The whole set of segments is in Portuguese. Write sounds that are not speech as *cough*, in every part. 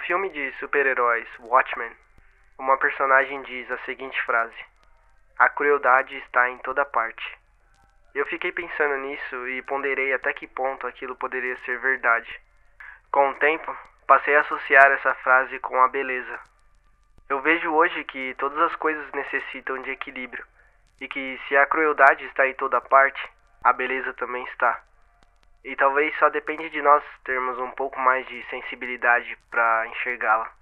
filme de super-heróis Watchmen, uma personagem diz a seguinte frase: A crueldade está em toda parte. Eu fiquei pensando nisso e ponderei até que ponto aquilo poderia ser verdade. Com o tempo, passei a associar essa frase com a beleza. Eu vejo hoje que todas as coisas necessitam de equilíbrio e que se a crueldade está em toda parte, a beleza também está. E talvez só depende de nós termos um pouco mais de sensibilidade para enxergá-la.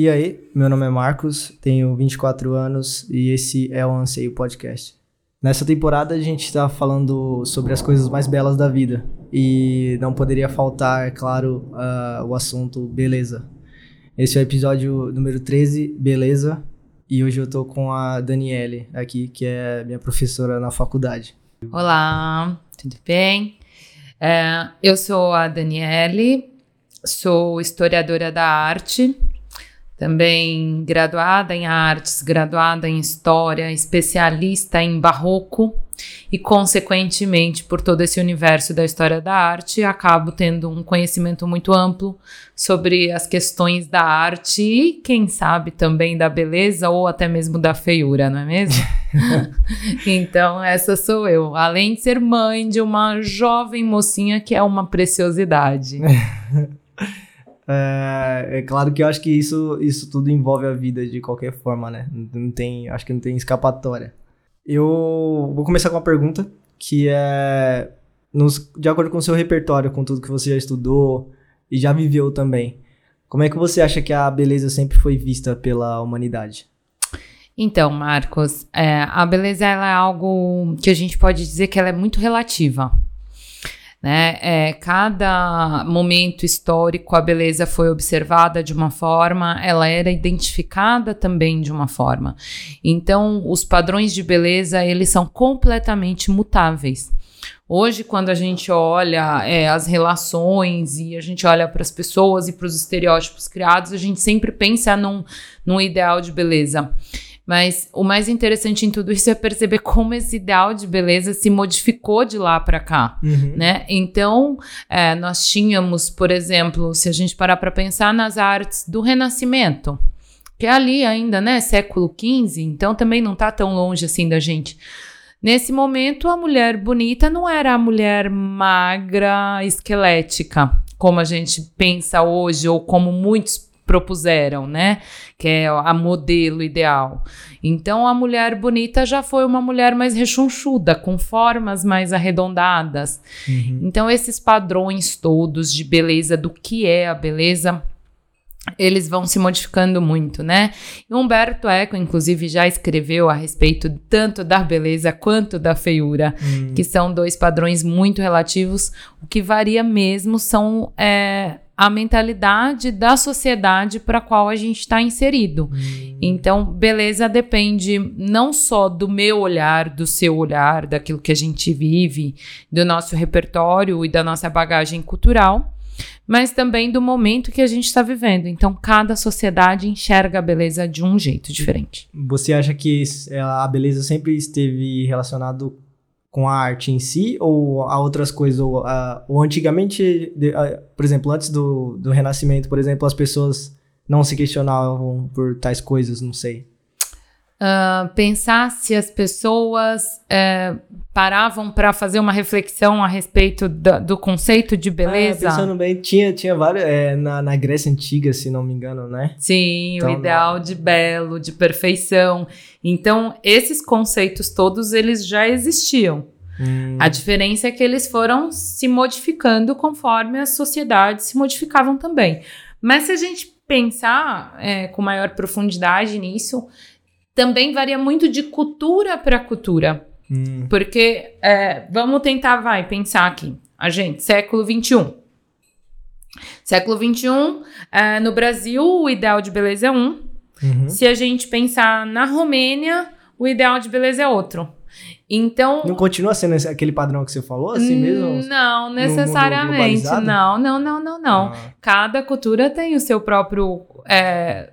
E aí, meu nome é Marcos, tenho 24 anos e esse é o Anseio Podcast. Nessa temporada a gente está falando sobre as coisas mais belas da vida e não poderia faltar, é claro, uh, o assunto beleza. Esse é o episódio número 13, beleza, e hoje eu tô com a Daniele aqui, que é minha professora na faculdade. Olá, tudo bem? É, eu sou a Daniele, sou historiadora da arte também graduada em artes, graduada em história, especialista em barroco e, consequentemente, por todo esse universo da história da arte, acabo tendo um conhecimento muito amplo sobre as questões da arte e, quem sabe, também da beleza ou até mesmo da feiura, não é mesmo? *laughs* então, essa sou eu, além de ser mãe de uma jovem mocinha que é uma preciosidade. *laughs* É, é, claro que eu acho que isso, isso tudo envolve a vida de qualquer forma, né? Não tem, acho que não tem escapatória. Eu vou começar com uma pergunta que é nos, de acordo com o seu repertório, com tudo que você já estudou e já viveu também. Como é que você acha que a beleza sempre foi vista pela humanidade? Então, Marcos, é, a beleza é algo que a gente pode dizer que ela é muito relativa. Né? É, cada momento histórico a beleza foi observada de uma forma, ela era identificada também de uma forma. Então, os padrões de beleza eles são completamente mutáveis. Hoje, quando a gente olha é, as relações e a gente olha para as pessoas e para os estereótipos criados, a gente sempre pensa num, num ideal de beleza. Mas o mais interessante em tudo isso é perceber como esse ideal de beleza se modificou de lá para cá, uhum. né? Então, é, nós tínhamos, por exemplo, se a gente parar para pensar nas artes do Renascimento, que é ali ainda, né, século XV, então também não está tão longe assim da gente. Nesse momento, a mulher bonita não era a mulher magra, esquelética, como a gente pensa hoje, ou como muitos propuseram, né? Que é a modelo ideal. Então a mulher bonita já foi uma mulher mais rechonchuda, com formas mais arredondadas. Uhum. Então esses padrões todos de beleza, do que é a beleza, eles vão se modificando muito, né? E Humberto Eco, inclusive, já escreveu a respeito tanto da beleza quanto da feiura, hum. que são dois padrões muito relativos. O que varia mesmo são é, a mentalidade da sociedade para a qual a gente está inserido. Hum. Então, beleza depende não só do meu olhar, do seu olhar, daquilo que a gente vive, do nosso repertório e da nossa bagagem cultural, mas também do momento que a gente está vivendo. Então, cada sociedade enxerga a beleza de um jeito diferente. Você acha que a beleza sempre esteve relacionado com a arte em si ou a outras coisas? Ou, uh, ou antigamente, de, uh, por exemplo, antes do, do Renascimento, por exemplo, as pessoas não se questionavam por tais coisas, não sei. Uh, pensar se as pessoas uh, paravam para fazer uma reflexão a respeito do, do conceito de beleza. É, pensando bem, tinha, tinha vários. É, na, na Grécia Antiga, se não me engano, né? Sim, então, o ideal de belo, de perfeição. Então, esses conceitos todos eles já existiam. Hum. A diferença é que eles foram se modificando conforme as sociedades se modificavam também. Mas se a gente pensar é, com maior profundidade nisso, também varia muito de cultura para cultura. Hum. Porque, é, vamos tentar, vai, pensar aqui. A gente, século XXI. Século XXI, é, no Brasil, o ideal de beleza é um. Uhum. Se a gente pensar na Romênia, o ideal de beleza é outro. Então. Não continua sendo esse- aquele padrão que você falou, assim mesmo? Não, necessariamente. Não, não, não, não, não. Ah, Cada cultura tem o seu próprio é,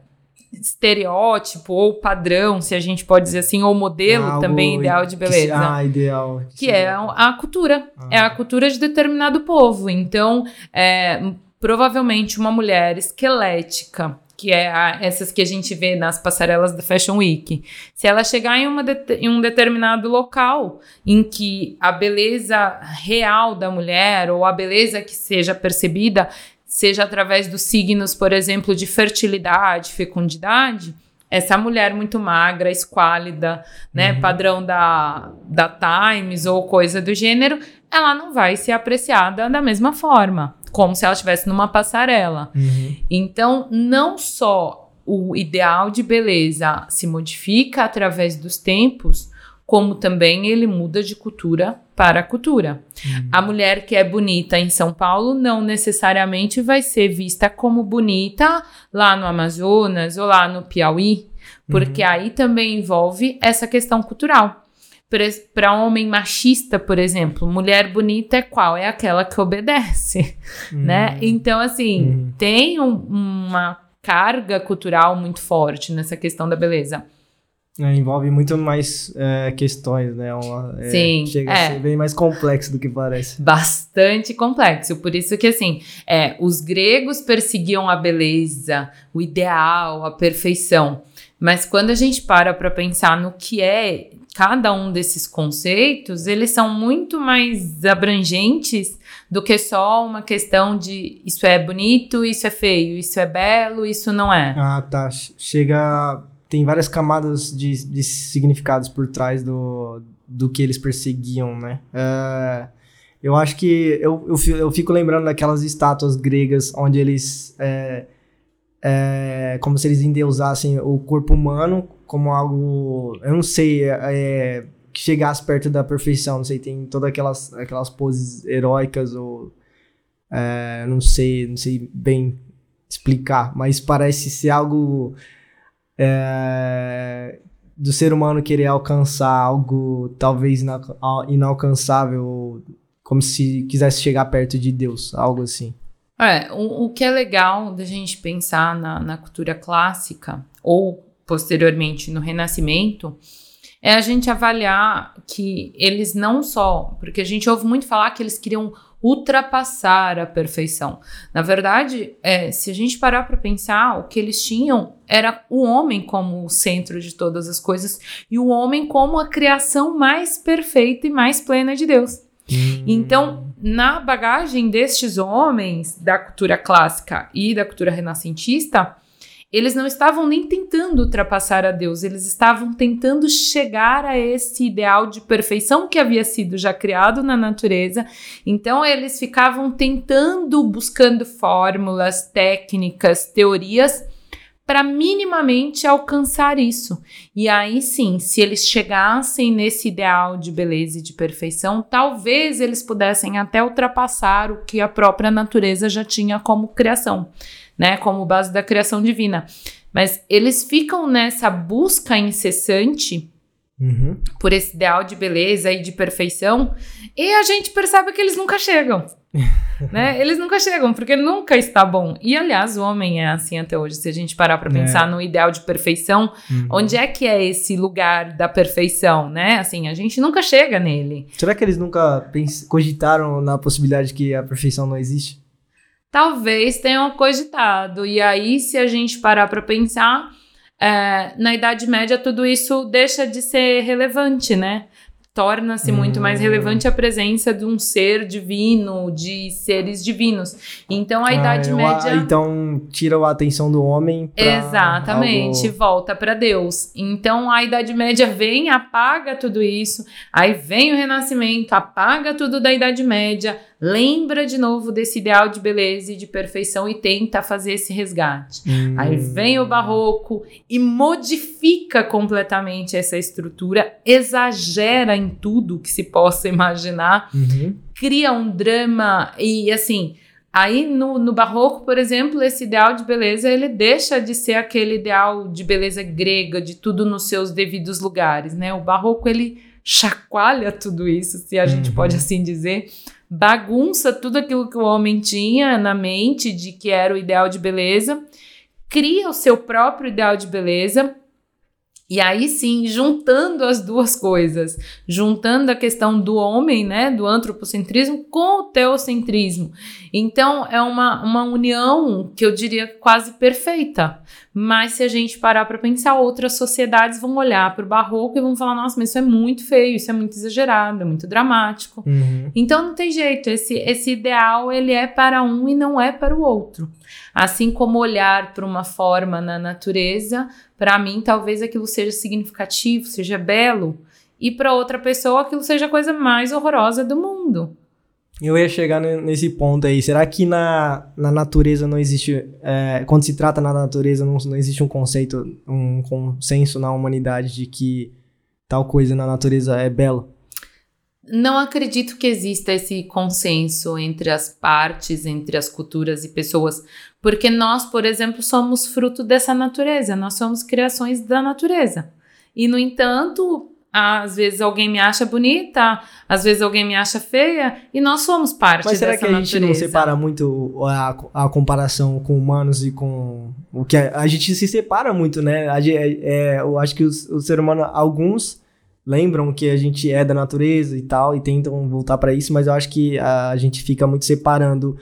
estereótipo ou padrão, se a gente pode dizer assim, ou modelo algo também ideal de que beleza. ah, ideal. que é a cultura. Ah. É a cultura de determinado povo. Então, é, provavelmente uma mulher esquelética, que é a- essas que a gente vê nas passarelas da Fashion Week, se ela chegar em, det- em um determinado local em que a beleza real da mulher ou a beleza que seja percebida seja através dos signos, por exemplo, de fertilidade, fecundidade, essa mulher muito magra, esquálida, né, Uhum. padrão da, da Times ou coisa do gênero, ela não vai ser apreciada da mesma forma, como se ela estivesse numa passarela. Uhum. Então, não só o ideal de beleza se modifica através dos tempos, como também ele muda de cultura para cultura. A mulher que é bonita em São Paulo não necessariamente vai ser vista como bonita lá no Amazonas ou lá no Piauí, porque aí também envolve essa questão cultural. Para homem machista, por exemplo, mulher bonita é qual? É aquela que obedece, né? Então, assim, Uhum. tem um- uma carga cultural muito forte nessa questão da beleza. É, envolve muito mais é, questões, né? Uma- é, Sim, Chega é. a ser bem mais complexo do que parece. bastante complexo. Por isso que, assim, é, os gregos perseguiam a beleza, o ideal, a perfeição. Mas quando a gente para para pensar no que é cada um desses conceitos, eles são muito mais abrangentes do que só uma questão de isso é bonito, isso é feio, isso é belo, isso não é. Ah, tá. Che- Chega. Tem várias camadas de, de significados por trás do, do que eles perseguiam, né? É, eu acho que. Eu, eu, eu fico lembrando daquelas estátuas gregas onde eles. É, é, como se eles endeusassem o corpo humano como algo. Eu não sei. é, que chegasse perto da perfeição, não sei, tem todas aquelas, aquelas poses heróicas ou é, não sei, não sei bem explicar, mas parece ser algo é, do ser humano querer alcançar algo talvez ina- al- inalcançável, como se quisesse chegar perto de Deus, algo assim. É, o, o que é legal da gente pensar na, na cultura clássica, ou posteriormente no Renascimento, é a gente avaliar que eles não só. Porque a gente ouve muito falar que eles queriam ultrapassar a perfeição. Na verdade, é, se a gente parar para pensar, o que eles tinham era o homem como o centro de todas as coisas e o homem como a criação mais perfeita e mais plena de Deus. Então, na bagagem destes homens da cultura clássica e da cultura renascentista, eles não estavam nem tentando ultrapassar a Deus, eles estavam tentando chegar a esse ideal de perfeição que havia sido já criado na natureza. Então, eles ficavam tentando, buscando fórmulas, técnicas, teorias para minimamente alcançar isso. E aí sim, se eles chegassem nesse ideal de beleza e de perfeição, talvez eles pudessem até ultrapassar o que a própria natureza já tinha como criação, né, como base da criação divina. Mas eles ficam nessa busca incessante Uhum. por esse ideal de beleza e de perfeição, e a gente percebe que eles nunca chegam. *laughs* né? Eles nunca chegam, porque nunca está bom. E aliás, o homem é assim até hoje. Se a gente parar para É. pensar no ideal de perfeição, Uhum. onde é que é esse lugar da perfeição, né? Assim, a gente nunca chega nele. Será que eles nunca cogitaram na possibilidade que a perfeição não existe? Talvez tenham cogitado. E aí, se a gente parar para pensar, é, na Idade Média tudo isso deixa de ser relevante, né? Torna-se muito mais Hum. relevante a presença de um ser divino, de seres divinos. Então a Ah, Idade eu- Média. ah, então tira a atenção do homem Exatamente, algo- volta para Deus. Então a Idade Média vem, apaga tudo isso, aí vem o Renascimento, apaga tudo da Idade Média, lembra de novo desse ideal de beleza e de perfeição e tenta fazer esse resgate. Hum. Aí vem o Barroco e modifica completamente essa estrutura, exagera em tudo que se possa imaginar Uhum. cria um drama e assim Aí no, no barroco, por exemplo, esse ideal de beleza ele deixa de ser aquele ideal de beleza grega, de tudo nos seus devidos lugares, né? O barroco ele chacoalha tudo isso, se a gente pode assim dizer, bagunça tudo aquilo que o homem tinha na mente de que era o ideal de beleza, cria o seu próprio ideal de beleza e aí sim, juntando as duas coisas, juntando a questão do homem, né, do antropocentrismo com o teocentrismo. Então é uma, uma união que eu diria quase perfeita. Mas se a gente parar para pensar, outras sociedades vão olhar para o barroco e vão falar: nossa, mas isso é muito feio, isso é muito exagerado, é muito dramático. Uhum. Então não tem jeito, esse, esse ideal ele é para um e não é para o outro. Assim como olhar para uma forma na natureza, para mim talvez aquilo seja significativo, seja belo, e para outra pessoa aquilo seja a coisa mais horrorosa do mundo. Eu ia chegar nesse ponto aí. Será que na, na natureza não existe. É, quando se trata na natureza, não, não existe um conceito, um consenso na humanidade de que tal coisa na natureza é bela? Não acredito que exista esse consenso entre as partes, entre as culturas e pessoas, porque nós, por exemplo, somos fruto dessa natureza, nós somos criações da natureza. E, no entanto, às vezes alguém me acha bonita, às vezes alguém me acha feia, e nós somos parte Mas será que a natureza. gente não separa muito a, a comparação com humanos e com o que a, a gente se separa muito, né? A, é, eu acho que os, o ser humano, alguns lembram que a gente é da natureza e tal, e tentam voltar para isso, mas eu acho que a gente fica muito separando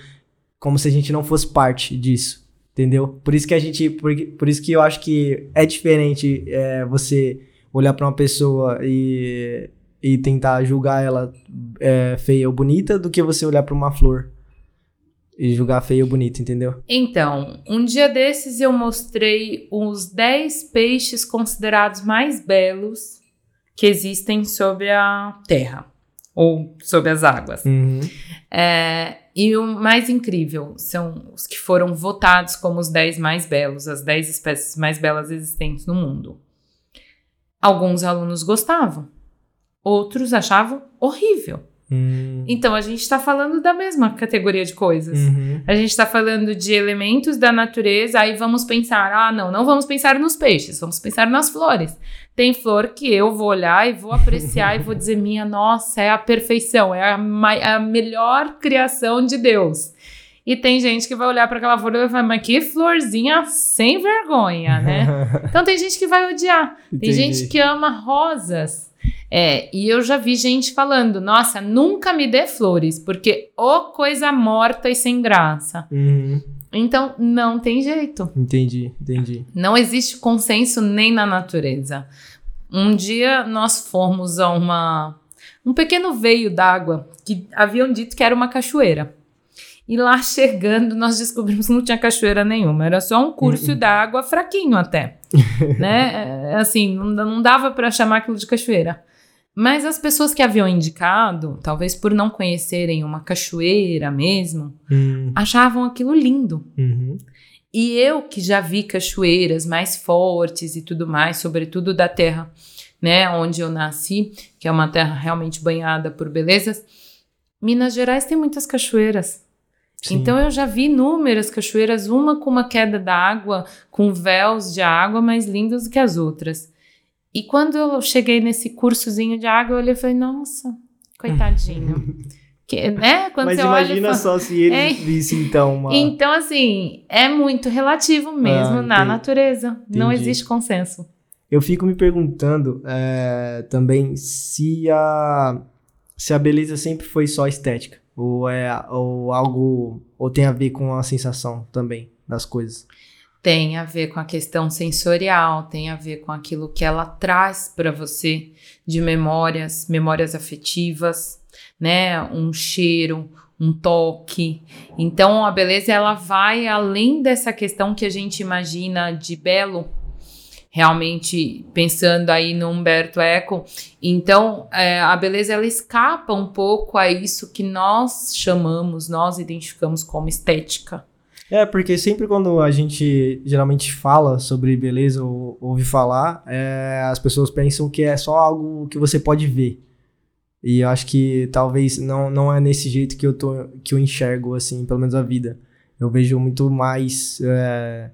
como se a gente não fosse parte disso, entendeu? Por isso que a gente, por, por isso que eu acho que é diferente é, você olhar para uma pessoa e, e tentar julgar ela é, feia ou bonita do que você olhar para uma flor e julgar feia ou bonita, entendeu? Então, um dia desses eu mostrei os 10 peixes considerados mais belos que existem sobre a Terra ou sobre as águas. Uhum. É, e o mais incrível são os que foram votados como os 10 mais belos, as 10 espécies mais belas existentes no mundo. Alguns alunos gostavam, outros achavam horrível. Hum. Então a gente está falando da mesma categoria de coisas. Uhum. A gente está falando de elementos da natureza, aí vamos pensar, ah, não, não vamos pensar nos peixes, vamos pensar nas flores. Tem flor que eu vou olhar e vou apreciar e vou dizer, minha nossa, é a perfeição, é a, ma- a melhor criação de Deus. E tem gente que vai olhar para aquela flor e vai falar, mas que florzinha sem vergonha, né? *laughs* Então tem gente que vai odiar. Tem Entendi. gente que ama rosas. É, e eu já vi gente falando, nossa, nunca me dê flores, porque ô coisa morta e sem graça. Uhum. Então, não tem jeito. Entendi, entendi. Não existe consenso nem na natureza. Um dia nós fomos a uma um pequeno veio d'água que haviam dito que era uma cachoeira. E lá chegando, nós descobrimos que não tinha cachoeira nenhuma, era só um curso d'água fraquinho até, *laughs* né? É, Assim, não, não dava para chamar aquilo de cachoeira. Mas as pessoas que haviam indicado, talvez por não conhecerem uma cachoeira mesmo, Hum, achavam aquilo lindo. uhum. E eu que já vi cachoeiras mais fortes e tudo mais, sobretudo da terra, né, onde eu nasci, que é uma terra realmente banhada por belezas, Minas Gerais tem muitas cachoeiras. Sim. Então eu já vi inúmeras cachoeiras, uma com uma queda d'água, com véus de água mais lindos do que as outras. E quando eu cheguei nesse cursozinho de água, eu olhei e falei, nossa, coitadinho. *laughs* que, né? Quando Mas olha imagina fala- só se eles É. vissem então uma. então, assim, é muito relativo mesmo Ah, na entendi. natureza. Não Entendi. existe consenso. Eu fico me perguntando é, também se a se a beleza sempre foi só estética ou é ou algo ou tem a ver com a sensação também das coisas. Tem a ver com a questão sensorial, tem a ver com aquilo que ela traz para você de memórias, memórias afetivas, né? Um cheiro, um toque. Então, a beleza ela vai além dessa questão que a gente imagina de belo, realmente pensando aí no Humberto Eco. Então, é, a beleza ela escapa um pouco a isso que nós chamamos, nós identificamos como estética. É, porque sempre quando a gente geralmente fala sobre beleza ou ouve falar, é, as pessoas pensam que é só algo que você pode ver. E eu acho que talvez não, não é nesse jeito que eu, tô, que eu enxergo, assim, pelo menos a vida. Eu vejo muito mais é,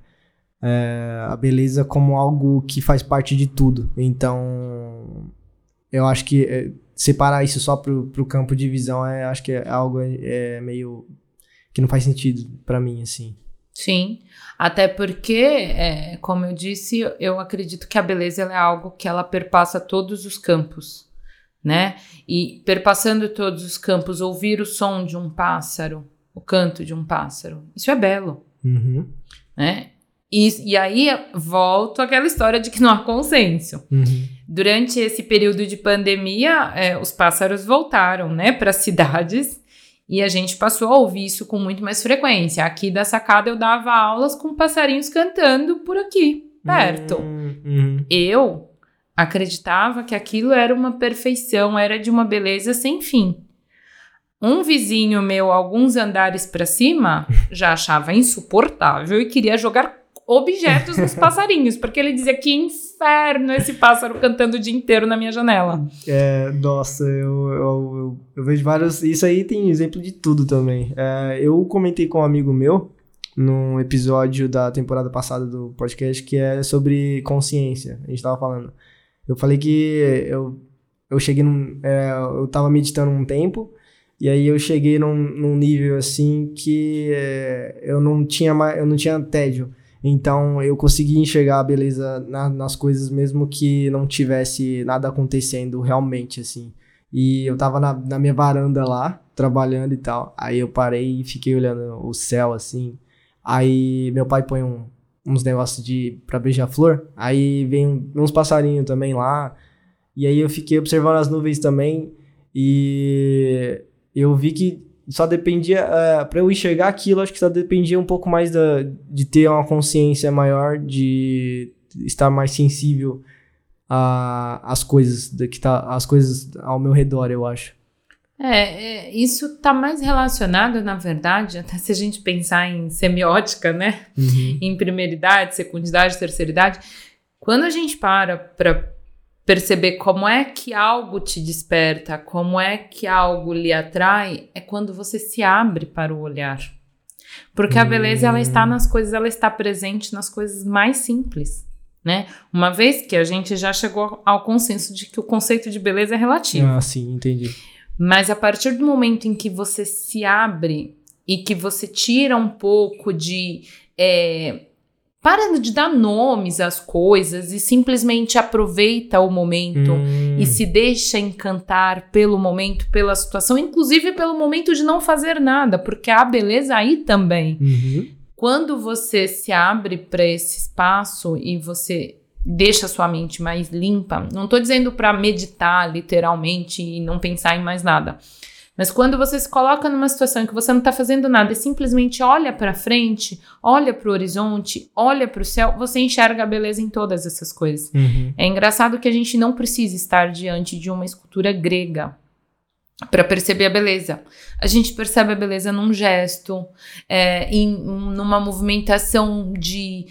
é, a beleza como algo que faz parte de tudo. Então, eu acho que é, separar isso só pro, pro campo de visão, é, acho que é algo é, meio que não faz sentido para mim, assim. Sim, até porque, é, como eu disse, eu acredito que a beleza é algo que ela perpassa todos os campos, né? E perpassando todos os campos, ouvir o som de um pássaro, o canto de um pássaro, isso é belo, Uhum. né? E, e aí volto àquela história de que não há consenso. Uhum. Durante esse período de pandemia, é, os pássaros voltaram, né, para as cidades e a gente passou a ouvir isso com muito mais frequência. Aqui da sacada eu dava aulas com passarinhos cantando por aqui, perto. Uhum. Eu acreditava que aquilo era uma perfeição, era de uma beleza sem fim. Um vizinho meu, alguns andares para cima, já achava insuportável e queria jogar objetos nos *laughs* passarinhos, porque ele dizia que inferno esse pássaro cantando o dia inteiro na minha janela. É, nossa, eu, eu, eu, eu vejo vários. Isso aí tem exemplo de tudo também. É, eu comentei com um amigo meu num episódio da temporada passada do podcast que é sobre consciência. A gente tava falando. Eu falei que eu, eu cheguei num. é, eu tava meditando um tempo. E aí eu cheguei num, num nível assim que é, eu não tinha mais, eu não tinha tédio. Então eu consegui enxergar a beleza na- nas coisas mesmo que não tivesse nada acontecendo realmente, assim. E eu tava na, na minha varanda lá, trabalhando e tal. Aí eu parei e fiquei olhando o céu, assim. Aí meu pai põe um- uns negócios de pra beija-flor. Aí vem uns passarinhos também lá. E aí eu fiquei observando as nuvens também. E eu vi que só dependia, é, para eu enxergar aquilo, acho que só dependia um pouco mais da, de ter uma consciência maior, de estar mais sensível às coisas, da que tá, às coisas ao meu redor, eu acho. É, é, isso está mais relacionado, na verdade, até se a gente pensar em semiótica, né? Em primeiridade, secundidade, terceiridade. Quando a gente para para perceber como é que algo te desperta, como é que algo lhe atrai, é quando você se abre para o olhar. Porque a beleza ela está nas coisas, ela está presente nas coisas mais simples, né? Uma vez que a gente já chegou ao consenso de que o conceito de beleza é relativo. Ah, sim, entendi. Mas a partir do momento em que você se abre e que você tira um pouco de. é, para de dar nomes às coisas e simplesmente aproveita o momento Hum, e se deixa encantar pelo momento, pela situação, inclusive pelo momento de não fazer nada, porque há beleza aí também. uhum. Quando você se abre para esse espaço e você deixa a sua mente mais limpa, não estou dizendo para meditar literalmente e não pensar em mais nada. Mas quando você se coloca numa situação em que você não está fazendo nada e simplesmente olha para frente, olha para o horizonte, olha para o céu, você enxerga a beleza em todas essas coisas. Uhum. É engraçado que a gente não precisa estar diante de uma escultura grega para perceber a beleza. A gente percebe a beleza num gesto, é, em numa movimentação de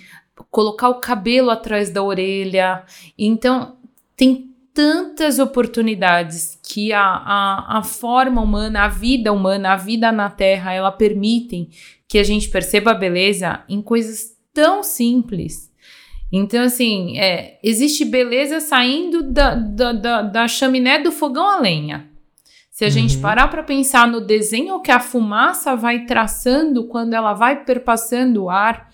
colocar o cabelo atrás da orelha. Então, tem tantas oportunidades que a, a, a forma humana, a vida humana, a vida na Terra, ela permitem que a gente perceba a beleza em coisas tão simples. Então, assim, é, existe beleza saindo da, da, da, da chaminé do fogão a lenha. Se a gente Uhum. parar para pensar no desenho que a fumaça vai traçando quando ela vai perpassando o ar,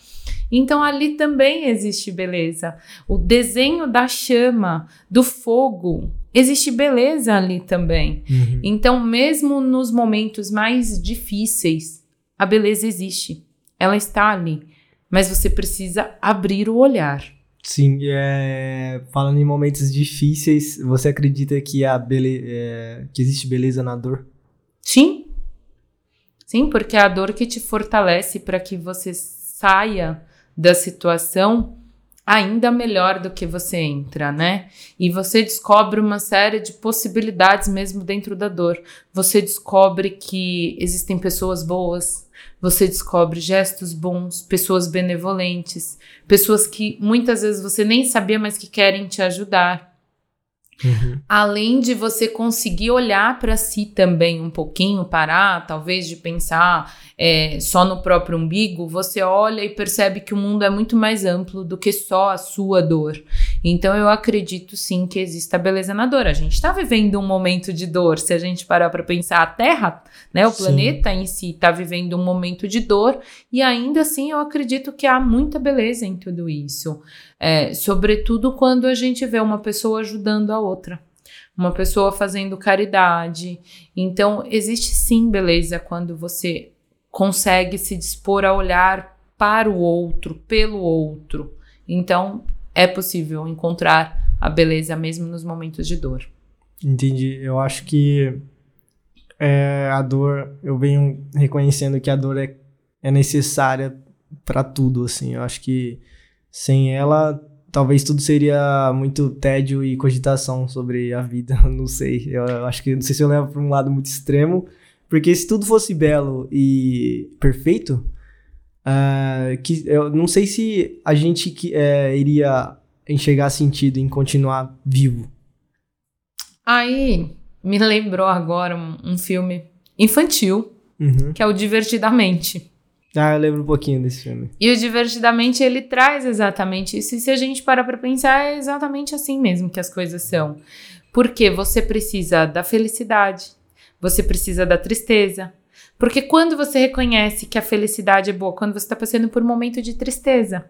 então ali também existe beleza. O desenho da chama, do fogo, existe beleza ali também. Uhum. Então, mesmo nos momentos mais difíceis, a beleza existe. Ela está ali. Mas você precisa abrir o olhar. Sim, é, falando em momentos difíceis, você acredita que, a bele, é, que existe beleza na dor? Sim. Sim, porque é a dor que te fortalece para que você saia da situação ainda melhor do que você entra, né? E você descobre uma série de possibilidades mesmo dentro da dor. Você descobre que existem pessoas boas, você descobre gestos bons, pessoas benevolentes, pessoas que muitas vezes você nem sabia, mas que querem te ajudar. Uhum. Além de você conseguir olhar para si também um pouquinho, parar, talvez de pensar é, só no próprio umbigo, você olha e percebe que o mundo é muito mais amplo do que só a sua dor. Então eu acredito sim que exista beleza na dor. A gente está vivendo um momento de dor. Se a gente parar para pensar, a Terra, né, o sim. planeta em si, está vivendo um momento de dor e ainda assim eu acredito que há muita beleza em tudo isso. É, sobretudo quando a gente vê uma pessoa ajudando a outra, uma pessoa fazendo caridade. Então, existe sim beleza quando você consegue se dispor a olhar para o outro, pelo outro. Então, é possível encontrar a beleza mesmo nos momentos de dor. Entendi. Eu acho que é, a dor, eu venho reconhecendo que a dor é, é necessária para tudo, assim. Eu acho que sem ela, talvez tudo seria muito tédio e cogitação sobre a vida. *laughs* Não sei. Eu, acho que não sei se eu levo para um lado muito extremo, porque se tudo fosse belo e perfeito, uh, que eu não sei se a gente que, uh, iria enxergar sentido em continuar vivo. Aí me lembrou agora um, um filme infantil, uhum. que é o Divertidamente. Ah, eu lembro um pouquinho desse filme. E o Divertidamente, ele traz exatamente isso. E se a gente parar pra pensar, é exatamente assim mesmo que as coisas são. Porque você precisa da felicidade, você precisa da tristeza. Porque quando você reconhece que a felicidade é boa, quando você está passando por um momento de tristeza.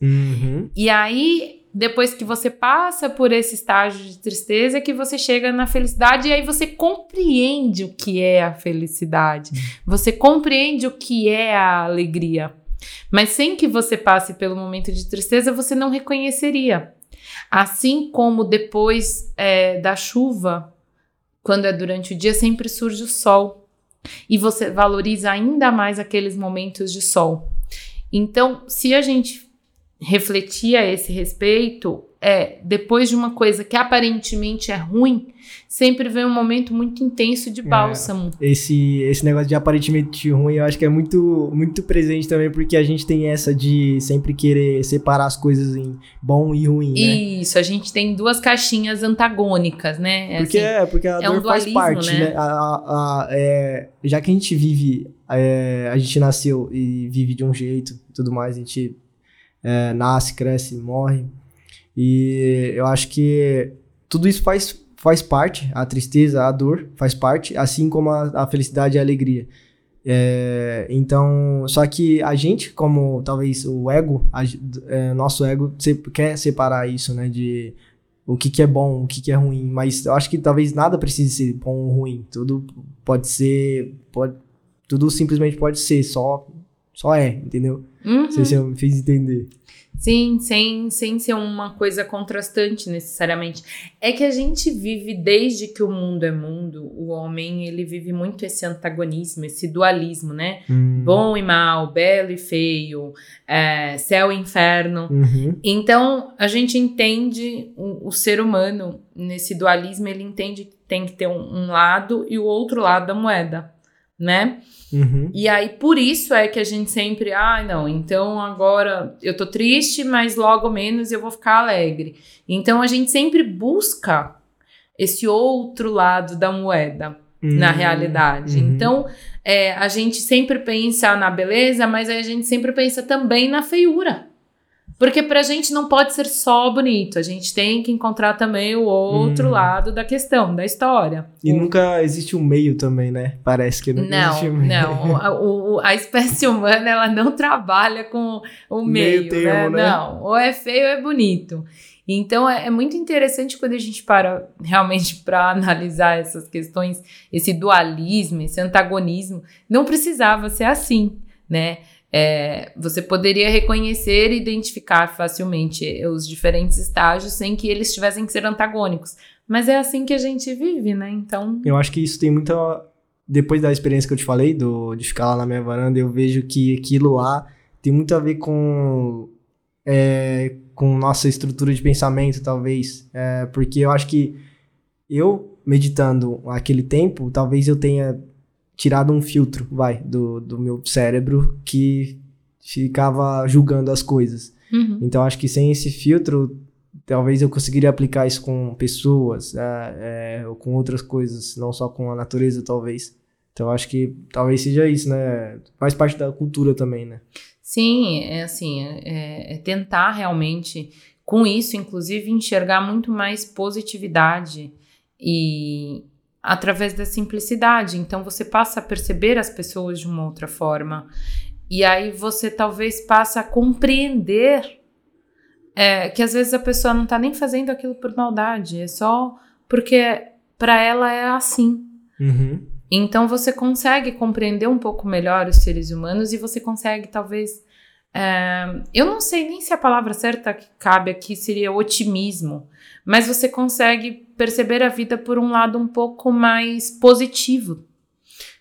Uhum. E aí depois que você passa por esse estágio de tristeza, que você chega na felicidade e aí você compreende o que é a felicidade. Você compreende o que é a alegria. Mas sem que você passe pelo momento de tristeza, você não reconheceria. Assim como depois é, da chuva, quando é durante o dia, sempre surge o sol. E você valoriza ainda mais aqueles momentos de sol. Então, se a gente refletir a esse respeito é depois de uma coisa que aparentemente é ruim, sempre vem um momento muito intenso de é, bálsamo. É, esse, esse negócio de aparentemente ruim, eu acho que é muito, muito presente também, porque a gente tem essa de sempre querer separar as coisas em bom e ruim, né? Isso, a gente tem duas caixinhas antagônicas, né? É porque, assim, é, porque a é dor um faz parte, né? né? A, a, a, é, já que a gente vive, é, a gente nasceu e vive de um jeito e tudo mais, a gente é, nasce, cresce, morre. E eu acho que tudo isso faz, faz parte, a tristeza, a dor faz parte, assim como a, a felicidade e a alegria. É, então, só que a gente, como talvez o ego, a, é, nosso ego se, quer separar isso, né, de o que, que é bom, o que, que é ruim, mas eu acho que talvez nada precise ser bom ou ruim, tudo pode ser, pode, tudo simplesmente pode ser, só, só é, entendeu? Uhum. Não sei se eu me fiz entender. Sim, sem, sem ser uma coisa contrastante necessariamente. É que a gente vive desde que o mundo é mundo, o homem ele vive muito esse antagonismo, esse dualismo, né? Hum. Bom e mal, belo e feio, é, céu e inferno. Uhum. Então a gente entende o, o, ser humano nesse dualismo, ele entende que tem que ter um, um lado e o outro lado da moeda, né? Uhum. E aí, por isso é que a gente sempre, ah, não, então agora eu tô triste, mas logo menos eu vou ficar alegre. Então a gente sempre busca esse outro lado da moeda uhum. na realidade. Uhum. Então é, a gente sempre pensa na beleza, mas a gente sempre pensa também na feiura. Porque pra gente não pode ser só bonito, a gente tem que encontrar também o outro hum. lado da questão, da história. E o... nunca existe um meio também, né? Parece que nunca não, existe um meio. Não, a, o, a espécie *laughs* humana, ela não trabalha com o meio, meio termo, né? né? Não, ou é feio ou é bonito. Então é, é muito interessante quando a gente para realmente *laughs* para analisar essas questões, esse dualismo, esse antagonismo. Não precisava ser assim, né? É, você poderia reconhecer e identificar facilmente os diferentes estágios sem que eles tivessem que ser antagônicos. Mas é assim que a gente vive, né? Então. Eu acho que isso tem muita. Depois da experiência que eu te falei, do, de ficar lá na minha varanda, eu vejo que aquilo lá tem muito a ver com. É, com nossa estrutura de pensamento, talvez. É, porque eu acho que eu, meditando aquele tempo, talvez eu tenha tirado um filtro, vai, do, do meu cérebro que ficava julgando as coisas. Uhum. Então acho que sem esse filtro, talvez eu conseguiria aplicar isso com pessoas, é, é, ou com outras coisas, não só com a natureza, talvez. Então, acho que talvez seja isso, né? Faz parte da cultura também, né? Sim, é assim, é, é tentar realmente, com isso, inclusive, enxergar muito mais positividade e através da simplicidade. Então, você passa a perceber as pessoas de uma outra forma. E aí você talvez passa a compreender é, que às vezes a pessoa não tá nem fazendo aquilo por maldade, é só porque para ela é assim. Uhum. Então você consegue compreender um pouco melhor os seres humanos e você consegue talvez. É, eu não sei nem se a palavra certa que cabe aqui seria otimismo, mas você consegue perceber a vida por um lado um pouco mais positivo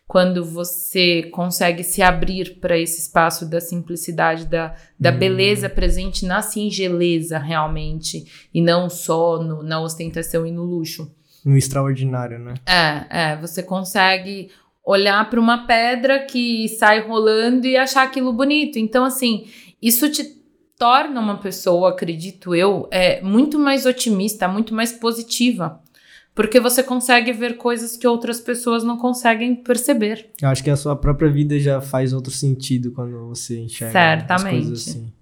quando você consegue se abrir para esse espaço da simplicidade, da, da hum. beleza presente na singeleza realmente, e não só no, na ostentação e no luxo. No extraordinário, né? É, é, você consegue olhar para uma pedra que sai rolando e achar aquilo bonito. Então, assim, isso te torna uma pessoa, acredito eu, é, muito mais otimista, muito mais positiva. Porque você consegue ver coisas que outras pessoas não conseguem perceber. Eu acho que a sua própria vida já faz outro sentido quando você enxerga Certamente. as coisas assim.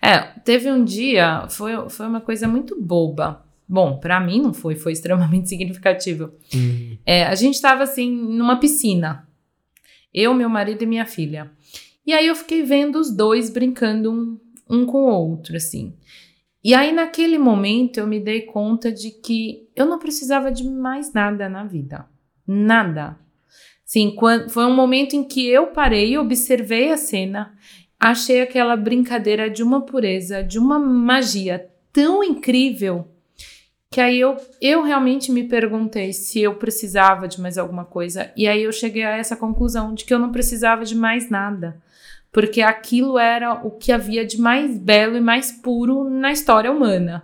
É, teve um dia, foi, foi uma coisa muito boba. Bom, para mim não foi, foi extremamente *laughs* significativo. Uhum. É, a gente tava assim, numa piscina. Eu, meu marido e minha filha. E aí eu fiquei vendo os dois brincando um, um com o outro, assim. E aí, naquele momento, eu me dei conta de que eu não precisava de mais nada na vida. Nada. Sim, quando, foi um momento em que eu parei, observei a cena, achei aquela brincadeira de uma pureza, de uma magia tão incrível, que aí eu, eu realmente me perguntei se eu precisava de mais alguma coisa. E aí eu cheguei a essa conclusão de que eu não precisava de mais nada porque aquilo era o que havia de mais belo e mais puro na história humana.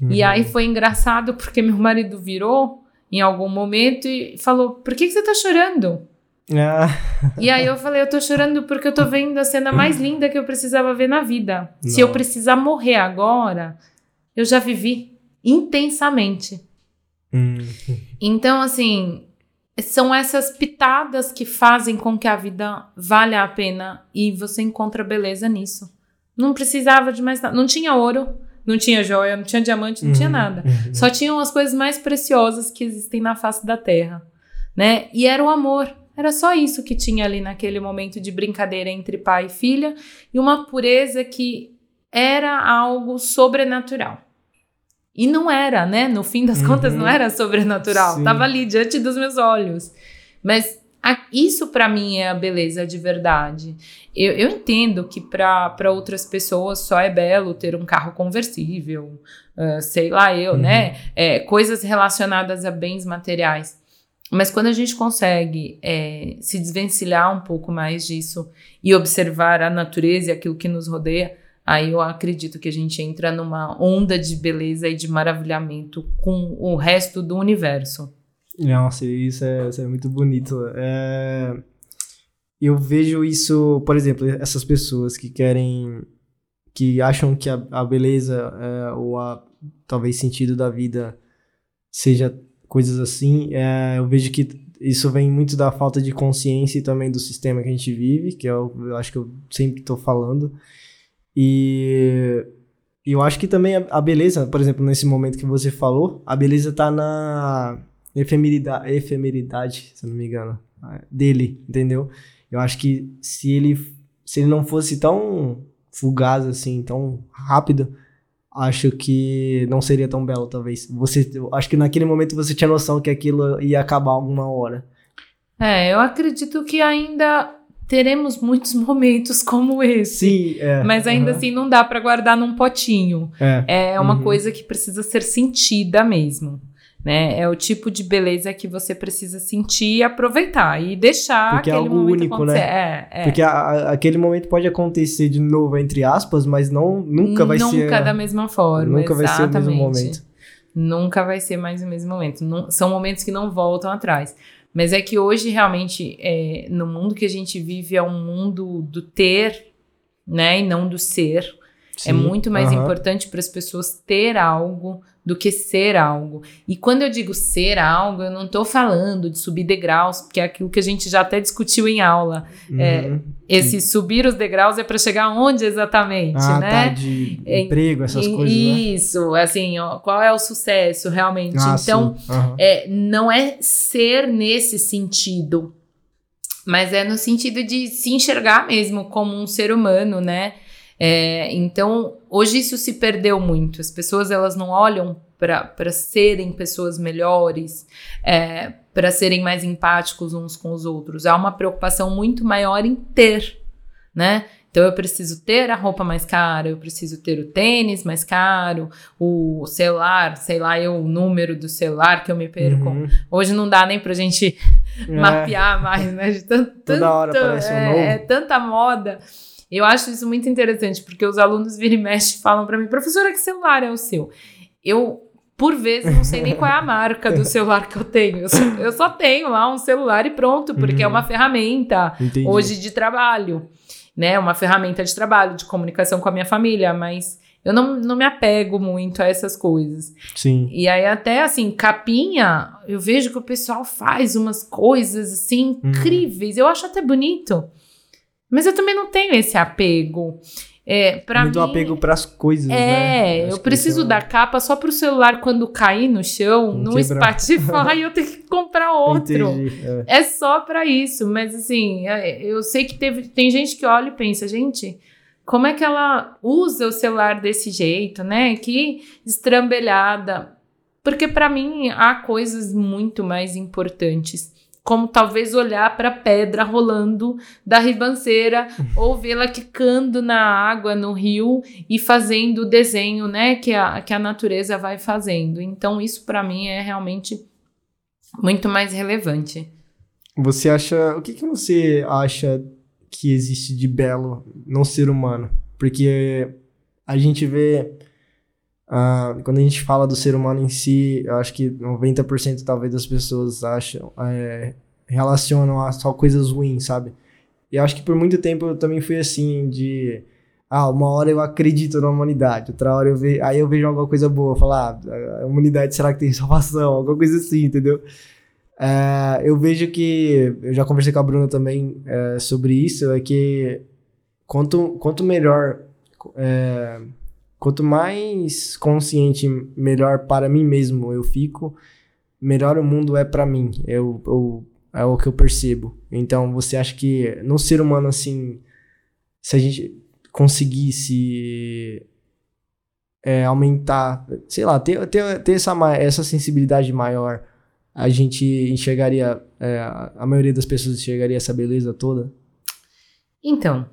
Uhum. E aí foi engraçado porque meu marido virou em algum momento e falou: Por que, que você tá chorando? Ah. E aí eu falei: Eu tô chorando porque eu tô vendo a cena mais linda que eu precisava ver na vida. Não. Se eu precisar morrer agora, eu já vivi intensamente. Uhum. Então, assim, são essas pitadas que fazem com que a vida valha a pena e você encontra beleza nisso. Não precisava de mais nada. Não tinha ouro, não tinha joia, não tinha diamante, não uhum, tinha nada. Uhum. Só tinham as coisas mais preciosas que existem na face da terra, né? E era o amor. Era só isso que tinha ali naquele momento de brincadeira entre pai e filha e uma pureza que era algo sobrenatural. E não era, né? No fim das uhum. contas, não era sobrenatural. Sim. Tava ali diante dos meus olhos. Mas a, isso para mim é a beleza de verdade. Eu, eu entendo que para outras pessoas só é belo ter um carro conversível, uh, sei lá eu, uhum. né? É, coisas relacionadas a bens materiais. Mas quando a gente consegue é, se desvencilhar um pouco mais disso e observar a natureza e aquilo que nos rodeia, aí eu acredito que a gente entra numa onda de beleza e de maravilhamento com o resto do universo. Nossa, isso é, isso é muito bonito. É... Eu vejo isso, por exemplo, essas pessoas que querem, que acham que a, a beleza é, ou a talvez sentido da vida seja coisas assim, é, eu vejo que isso vem muito da falta de consciência e também do sistema que a gente vive, que eu, eu acho que eu sempre estou falando. E eu acho que também a, beleza, por exemplo, nesse momento que você falou, a beleza tá na efemeridade, efemeridade se não me engano, dele, entendeu? Eu acho que se ele, se ele não fosse tão fugaz assim, tão rápido, acho que não seria tão belo, talvez. Você, acho que naquele momento você tinha noção que aquilo ia acabar alguma hora. É, eu acredito que ainda teremos muitos *laughs* momentos como esse. Sim, é. Mas ainda uhum. assim não dá para guardar num potinho. É, é uma uhum. coisa que precisa ser sentida mesmo. Né? É o tipo de beleza que você precisa sentir e aproveitar e deixar Porque é aquele é algo único, acontecer. né? É, é. Porque a, a, aquele momento pode acontecer de novo, entre aspas, mas não, nunca vai nunca ser... Nunca da mesma forma, Nunca exatamente. vai ser o mesmo momento. Nunca vai ser mais o mesmo momento. Não, são momentos que não voltam atrás. Mas é que hoje, realmente, é, no mundo que a gente vive, é um mundo do ter, né? E não do ser. É muito mais importante para as pessoas ter algo do que ser algo. E quando eu digo ser algo, eu não estou falando de subir degraus, porque é aquilo que a gente já até discutiu em aula. Uhum. É, esse subir os degraus é para chegar onde exatamente, ah, né? Tá, de é, emprego, essas coisas. Né? Isso, né? assim, ó, qual é o sucesso realmente? Ah, então, uhum. é, não é ser nesse sentido, mas é no sentido de se enxergar mesmo como um ser humano, né? É, então, hoje isso se perdeu muito. As pessoas elas não olham para serem pessoas melhores, é, para serem mais empáticos uns com os outros. Há uma preocupação muito maior em ter, né? Então eu preciso ter a roupa mais cara, eu preciso ter o tênis mais caro, o celular, sei lá, eu, o número do celular que eu me perco. Uhum. Hoje não dá nem pra gente é. mapear mais, né? De tanto, Toda hora parece um é, novo. É tanta moda. Eu acho isso muito interessante, porque os alunos viram e mexe falam para mim, professora, que celular é o seu? Eu, por vezes, não sei nem qual é a marca do celular que eu tenho. Eu só, eu só tenho lá um celular e pronto, porque uhum. é uma ferramenta Entendi. hoje de trabalho, né? Uma ferramenta de trabalho, de comunicação com a minha família, mas eu não, não me apego muito a essas coisas. Sim. E aí, até assim, capinha, eu vejo que o pessoal faz umas coisas assim uhum. incríveis. Eu acho até bonito. Mas eu também não tenho esse apego. É, pra Muito mim, apego para as coisas, é, né? É, eu preciso da capa só para o celular quando cair no chão, no quebrar. Spotify, *laughs* eu tenho que comprar outro. Entendi, é. é só para isso, mas assim, é, eu sei que teve, tem gente que olha e pensa, gente, como é que ela usa o celular desse jeito, né? Que estrambelhada. Porque para mim há coisas muito mais importantes como talvez olhar para a pedra rolando da ribanceira *laughs* ou vê-la quicando na água no rio e fazendo o desenho, né, que a, que a natureza vai fazendo. Então isso para mim é realmente muito mais relevante. Você acha, o que, que você acha que existe de belo no ser humano? Porque a gente vê Uh, quando a gente fala do ser humano em si, eu acho que 90% talvez das pessoas acham, é, relacionam a só coisas ruins, sabe? E eu acho que por muito tempo eu também fui assim, de. Ah, uma hora eu acredito na humanidade, outra hora eu vejo. Aí eu vejo alguma coisa boa, falar, ah, a humanidade será que tem salvação? Alguma coisa assim, entendeu? É, eu vejo que. Eu já conversei com a Bruna também é, sobre isso, é que quanto, quanto melhor. É, Quanto mais consciente, melhor para mim mesmo eu fico, melhor o mundo é para mim. Eu, eu, é o que eu percebo. Então, você acha que no ser humano, assim, se a gente conseguisse é, aumentar, sei lá, ter, ter, ter essa, essa sensibilidade maior, a gente enxergaria, é, a maioria das pessoas enxergaria essa beleza toda? Então,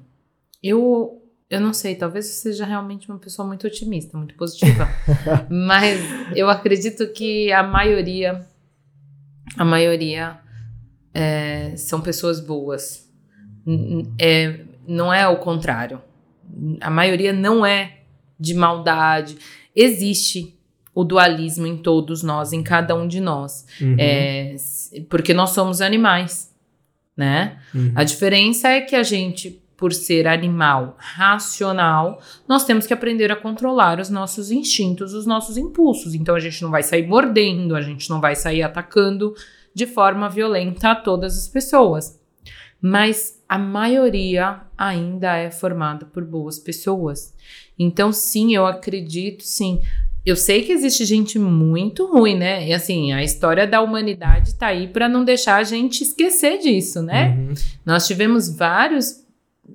eu eu não sei, talvez seja realmente uma pessoa muito otimista, muito positiva. *laughs* mas eu acredito que a maioria, a maioria é, são pessoas boas. É, não é o contrário. A maioria não é de maldade. Existe o dualismo em todos nós, em cada um de nós. Uhum. É, porque nós somos animais, né? Uhum. A diferença é que a gente por ser animal racional, nós temos que aprender a controlar os nossos instintos, os nossos impulsos. Então a gente não vai sair mordendo, a gente não vai sair atacando de forma violenta a todas as pessoas. Mas a maioria ainda é formada por boas pessoas. Então, sim, eu acredito, sim. Eu sei que existe gente muito ruim, né? E assim, a história da humanidade tá aí para não deixar a gente esquecer disso, né? Uhum. Nós tivemos vários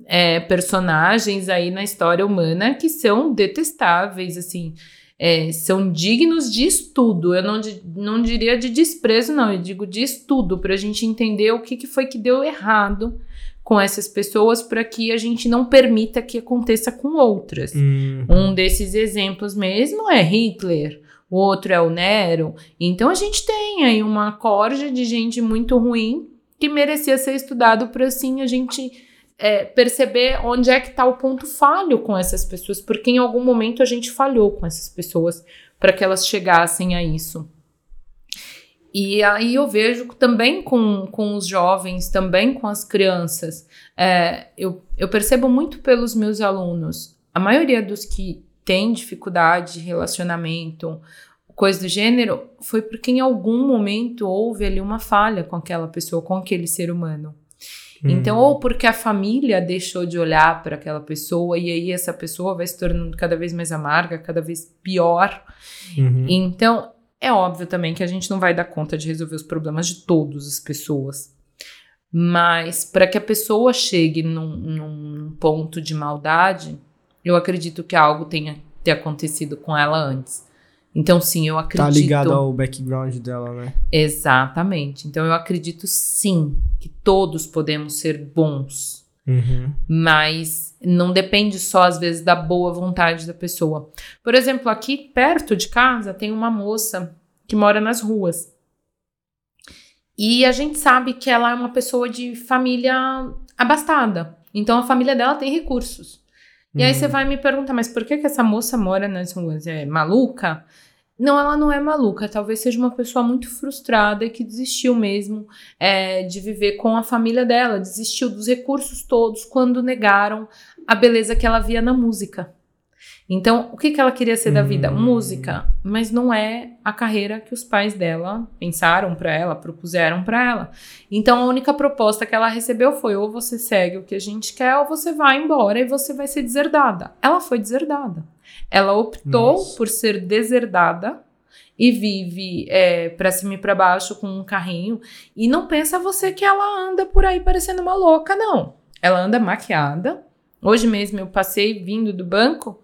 é, personagens aí na história humana que são detestáveis, assim, é, são dignos de estudo. Eu não, não diria de desprezo, não, eu digo de estudo, para a gente entender o que, que foi que deu errado com essas pessoas para que a gente não permita que aconteça com outras. Hum. Um desses exemplos mesmo é Hitler, o outro é o Nero. Então a gente tem aí uma corja de gente muito ruim que merecia ser estudado para assim a gente é, perceber onde é que está o ponto falho com essas pessoas, porque em algum momento a gente falhou com essas pessoas para que elas chegassem a isso. E aí eu vejo também com, com os jovens, também com as crianças, é, eu, eu percebo muito pelos meus alunos a maioria dos que tem dificuldade de relacionamento, coisa do gênero, foi porque em algum momento houve ali uma falha com aquela pessoa, com aquele ser humano. Então, Uhum. ou porque a família deixou de olhar para aquela pessoa e aí essa pessoa vai se tornando cada vez mais amarga, cada vez pior. Uhum. Então, é óbvio também que a gente não vai dar conta de resolver os problemas de todas as pessoas. Mas para que a pessoa chegue num, num ponto de maldade, eu acredito que algo tenha ter acontecido com ela antes. Então, sim, eu acredito. Tá ligado ao background dela, né? Exatamente. Então, eu acredito sim que todos podemos ser bons Uhum. mas não depende só às vezes da boa vontade da pessoa. Por exemplo, aqui perto de casa tem uma moça que mora nas ruas. E a gente sabe que ela é uma pessoa de família abastada. Então a família dela tem recursos. E aí Uhum. você vai me perguntar, mas por que, que essa moça mora nas ruas? É maluca? Não, ela não é maluca. Talvez seja uma pessoa muito frustrada e que desistiu mesmo é, de viver com a família dela. Desistiu dos recursos todos quando negaram a beleza que ela via na música. Então, o que, que ela queria ser da vida? Hum. Música. Mas não é a carreira que os pais dela pensaram pra ela, propuseram pra ela. Então, a única proposta que ela recebeu foi: ou você segue o que a gente quer, ou você vai embora e você vai ser deserdada. Ela foi deserdada. Ela optou Nossa. por ser deserdada e vive é, pra cima e pra baixo com um carrinho. E não pensa você que ela anda por aí parecendo uma louca, não. Ela anda maquiada. Hoje mesmo eu passei vindo do banco,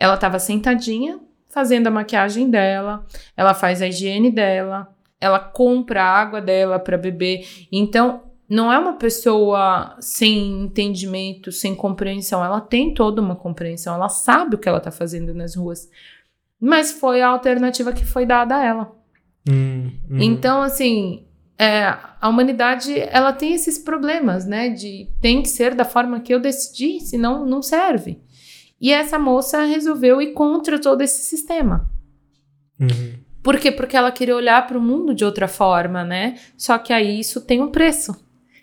ela tava sentadinha, fazendo a maquiagem dela, ela faz a higiene dela, ela compra a água dela para beber. Então, não é uma pessoa sem entendimento, sem compreensão. Ela tem toda uma compreensão, ela sabe o que ela tá fazendo nas ruas. Mas foi a alternativa que foi dada a ela. Hum, uhum. Então, assim, é, a humanidade ela tem esses problemas, né? De tem que ser da forma que eu decidi, senão não serve. E essa moça resolveu ir contra todo esse sistema. Uhum. Por quê? Porque ela queria olhar para o mundo de outra forma, né? Só que aí isso tem um preço.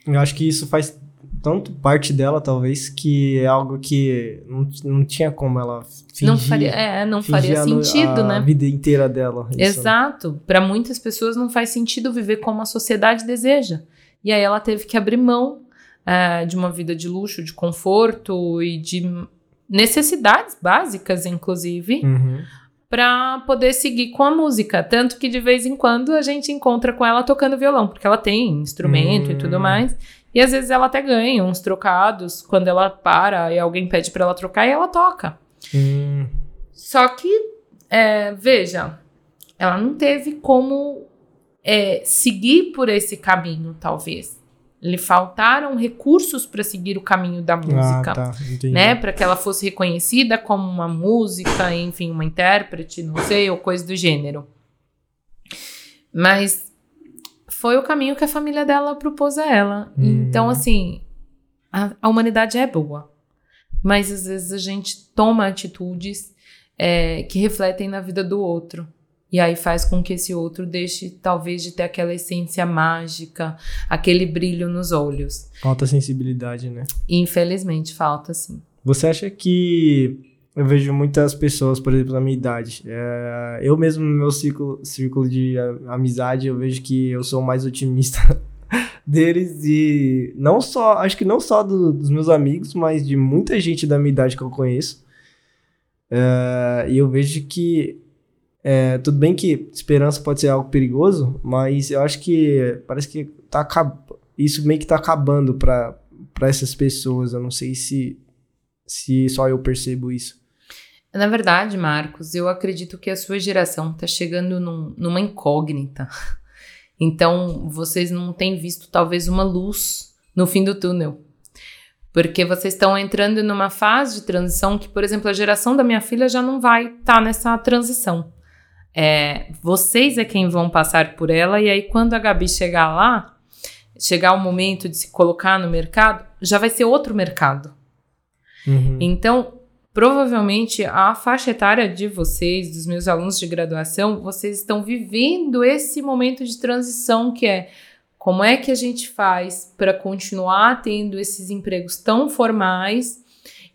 Eu acho que isso faz tanto parte dela, talvez, que é algo que não, não tinha como ela fingir. não faria, é, não faria a sentido, a né? vida inteira dela. isso. Exato. Para muitas pessoas não faz sentido viver como a sociedade deseja. E aí ela teve que abrir mão eh, de uma vida de luxo, de conforto e de necessidades básicas, inclusive, Uhum. para poder seguir com a música. Tanto que de vez em quando a gente encontra com ela tocando violão, porque ela tem instrumento e tudo Hum. mais. E às vezes ela até ganha uns trocados quando ela para e alguém pede para ela trocar e ela toca. Hum, Só que, é, veja, ela não teve como é, seguir por esse caminho, talvez. Lhe faltaram recursos para seguir o caminho da música. Ah, tá. Né, para que ela fosse reconhecida como uma música, enfim, uma intérprete, não sei, ou coisa do gênero. Mas foi o caminho que a família dela propôs a ela. Hum. Então, assim, a, a humanidade é boa. Mas às vezes a gente toma atitudes é, que refletem na vida do outro. E aí faz com que esse outro deixe, talvez, de ter aquela essência mágica, aquele brilho nos olhos. Falta sensibilidade, né? Infelizmente, falta sim. Você acha que eu vejo muitas pessoas, por exemplo, da minha idade. é, eu mesmo no meu círculo, círculo de amizade, eu vejo que eu sou o mais otimista *laughs* deles e não só, acho que não só do- dos meus amigos, mas de muita gente da minha idade que eu conheço. É, e eu vejo que é, tudo bem que esperança pode ser algo perigoso, mas eu acho que parece que tá isso meio que tá acabando para essas pessoas. Eu não sei se se só eu percebo isso. Na verdade, Marcos, eu acredito que a sua geração está chegando num- numa incógnita. *laughs* Então, vocês não têm visto talvez uma luz no fim do túnel. Porque vocês estão entrando numa fase de transição que, por exemplo, a geração da minha filha já não vai estar nessa transição. É, vocês é quem vão passar por ela, e aí quando a Gabi chegar lá, chegar o momento de se colocar no mercado, já vai ser outro mercado. Uhum. Então, provavelmente a faixa etária de vocês, dos meus alunos de graduação, vocês estão vivendo esse momento de transição que é como é que a gente faz para continuar tendo esses empregos tão formais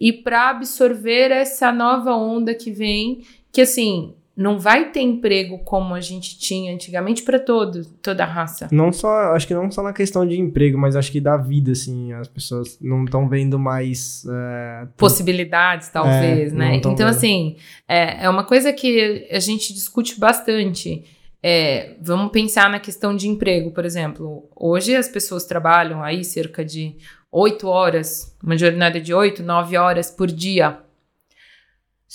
e para absorver essa nova onda que vem, que assim, não vai ter emprego como a gente tinha antigamente para todo, toda a raça. Não só, acho que não só na questão de emprego, mas acho que da vida, assim, as pessoas não estão vendo mais é, possibilidades, talvez, é, né? Então, vendo. assim, é, é uma coisa que a gente discute bastante. É, vamos pensar na questão de emprego, por exemplo. Hoje as pessoas trabalham aí cerca de oito horas, uma jornada de oito, nove horas por dia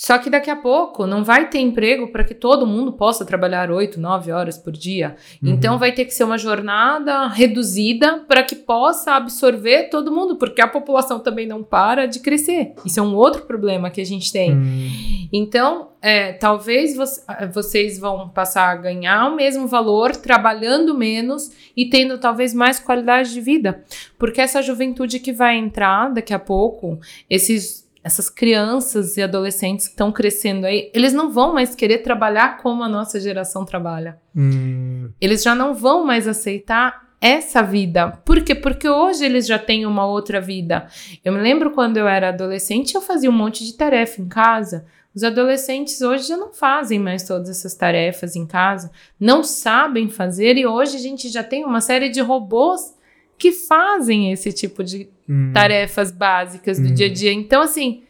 só que daqui a pouco não vai ter emprego para que todo mundo possa trabalhar 8, 9 horas por dia. Uhum. Então vai ter que ser uma jornada reduzida para que possa absorver todo mundo, porque a população também não para de crescer. Isso é um outro problema que a gente tem. Uhum. Então, é, talvez vo vocês vão passar a ganhar o mesmo valor trabalhando menos e tendo talvez mais qualidade de vida. Porque essa juventude que vai entrar daqui a pouco, esses essas crianças e adolescentes que estão crescendo aí, eles não vão mais querer trabalhar como a nossa geração trabalha. Hum. Eles já não vão mais aceitar essa vida. Por quê? Porque hoje eles já têm uma outra vida. Eu me lembro quando eu era adolescente, eu fazia um monte de tarefa em casa. Os adolescentes hoje já não fazem mais todas essas tarefas em casa, não sabem fazer, e hoje a gente já tem uma série de robôs que fazem esse tipo de hum. tarefas básicas do hum. dia a dia. Então, assim,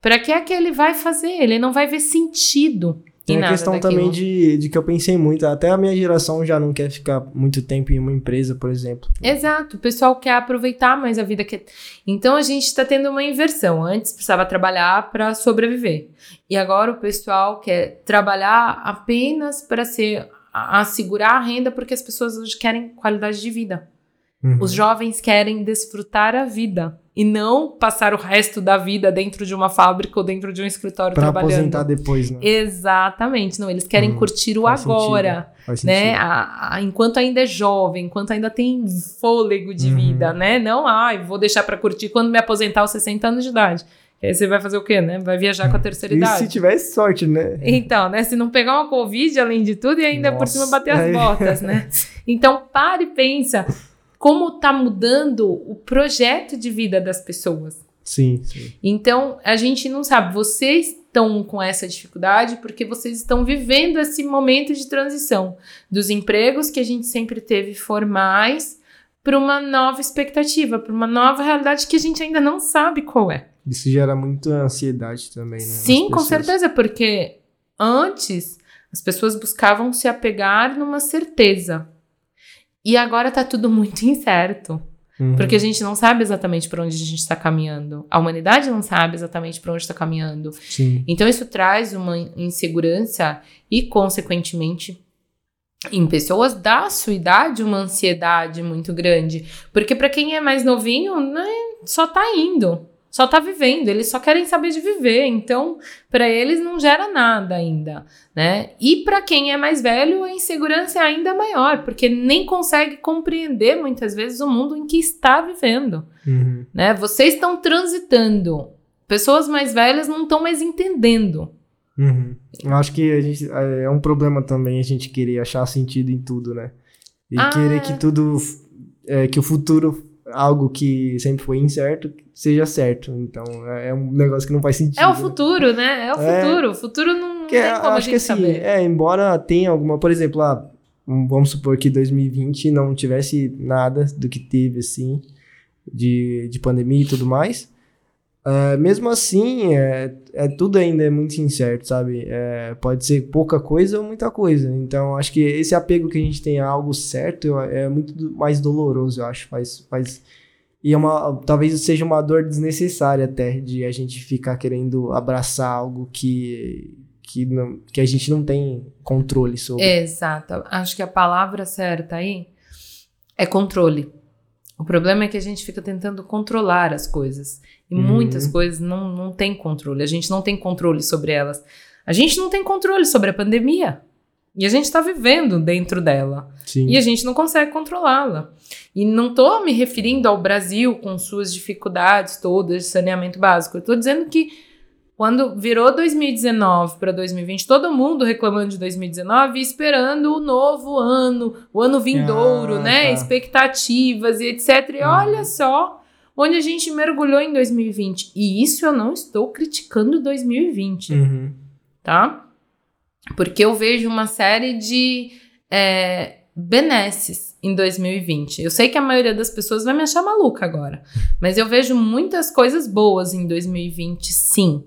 para que é que ele vai fazer? Ele não vai ver sentido. Tem a questão daquilo. também de, de que eu pensei muito, até a minha geração já não quer ficar muito tempo em uma empresa, por exemplo. Exato, o pessoal quer aproveitar mais a vida que. Então a gente está tendo uma inversão. Antes precisava trabalhar para sobreviver. E agora o pessoal quer trabalhar apenas para ser assegurar a renda porque as pessoas hoje querem qualidade de vida. Uhum. Os jovens querem desfrutar a vida e não passar o resto da vida dentro de uma fábrica ou dentro de um escritório pra trabalhando. aposentar depois, né? Exatamente, não, eles querem Hum, curtir o agora, sentido, faz né? sentido. A- a- enquanto ainda é jovem, enquanto ainda tem fôlego de Uhum. vida, né? Não, ai, vou deixar pra curtir quando me aposentar aos 60 anos de idade. Aí você vai fazer o quê, né? Vai viajar com a terceira E idade. se tivesse sorte, né? Então, né? Se não pegar uma Covid, além de tudo, e ainda por Nossa, cima bater as aí- botas, né? Então, pare e pensa como tá mudando o projeto de vida das pessoas. Sim, sim. Então, a gente não sabe, vocês estão com essa dificuldade porque vocês estão vivendo esse momento de transição dos empregos que a gente sempre teve formais para uma nova expectativa, para uma nova realidade que a gente ainda não sabe qual é. Isso gera muita ansiedade também, né? Sim, com certeza, porque antes as pessoas buscavam se apegar numa certeza. E agora tá tudo muito *laughs* incerto. Uhum. Porque a gente não sabe exatamente para onde a gente está caminhando. A humanidade não sabe exatamente para onde está caminhando. Sim. Então isso traz uma insegurança e, consequentemente, em pessoas da sua idade, uma ansiedade muito grande. Porque para quem é mais novinho, né, só tá indo, só tá vivendo, eles só querem saber de viver. Então, para eles não gera nada ainda, né? E para quem é mais velho, a insegurança é ainda maior, porque nem consegue compreender muitas vezes o mundo em que está vivendo Uhum. né? Vocês estão transitando. Pessoas mais velhas não estão mais entendendo. Uhum. Eu acho que a gente, é um problema também a gente querer achar sentido em tudo, né? E Ah. querer que tudo, é, que o futuro, algo que sempre foi incerto, seja certo. Então, é é um negócio que não faz sentido. É o futuro, né? É o É. futuro. O futuro não, não Que tem como a acho que gente assim, saber. é, embora tenha alguma, por exemplo, ah, vamos supor que 2020 não tivesse nada do que teve, assim, de, de pandemia e tudo mais. Ah, mesmo assim, é, é, tudo ainda é muito incerto, sabe? É, pode ser pouca coisa ou muita coisa. Então, acho que esse apego que a gente tem a algo certo é muito mais doloroso, eu acho. Faz, faz, e é uma, talvez seja uma dor desnecessária até, de a gente ficar querendo abraçar algo que, que, não, que a gente não tem controle sobre. Exato. Acho que a palavra certa aí é controle. O problema é que a gente fica tentando controlar as coisas. E Uhum. muitas coisas não, não tem controle. A gente não tem controle sobre elas. A gente não tem controle sobre a pandemia. E a gente está vivendo dentro dela. Sim. E a gente não consegue controlá-la. E não tô me referindo ao Brasil com suas dificuldades todas de saneamento básico. Eu tô dizendo que quando virou 2019 para 2020, todo mundo reclamando de 2019 e esperando o novo ano, o ano vindouro, Ah, né? tá. Expectativas e etc. E Uhum. olha só, onde a gente mergulhou em 2020. E isso eu não estou criticando 2020, Uhum. tá? Porque eu vejo uma série de é, benesses em 2020. Eu sei que a maioria das pessoas vai me achar maluca agora, mas eu vejo muitas coisas boas em 2020, sim.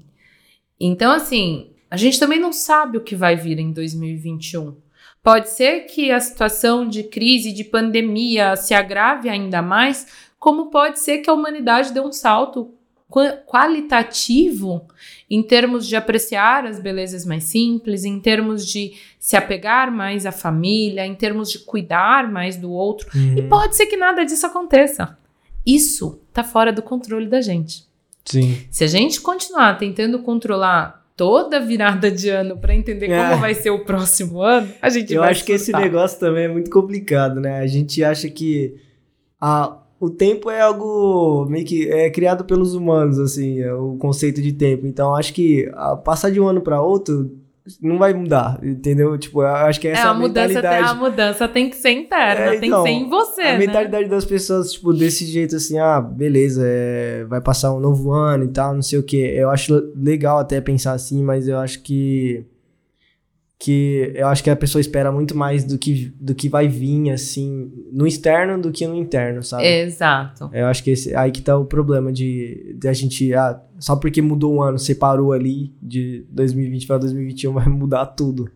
Então, assim, a gente também não sabe o que vai vir em 2021. Pode ser que a situação de crise, de pandemia se agrave ainda mais, como pode ser que a humanidade dê um salto qua- qualitativo em termos de apreciar as belezas mais simples, em termos de se apegar mais à família, em termos de cuidar mais do outro. E Uhum. pode ser que nada disso aconteça. Isso tá fora do controle da gente. Sim. Se a gente continuar tentando controlar toda a virada de ano para entender como É. vai ser o próximo ano, a gente Eu vai acho que esse surtar. negócio também é muito complicado, né? A gente acha que a, o tempo é algo meio que é criado pelos humanos, assim, é o conceito de tempo. Então, acho que a, passar de um ano para outro não vai mudar, entendeu? Tipo, eu acho que É, essa a mudança, tem, mentalidade. a mudança tem que ser interna, É, tem então, que ser em você, a né? mentalidade das pessoas, tipo, desse jeito assim, ah, beleza, é, vai passar um novo ano e tal, não sei o que. Eu acho legal até pensar assim, mas eu acho que. Que eu acho que a pessoa espera muito mais do que, do que vai vir, assim, no externo do que no interno, sabe? Exato. Eu acho que esse, aí que tá o problema de, de a gente, ah, só porque mudou um ano, separou ali de 2020 para 2021, vai mudar tudo.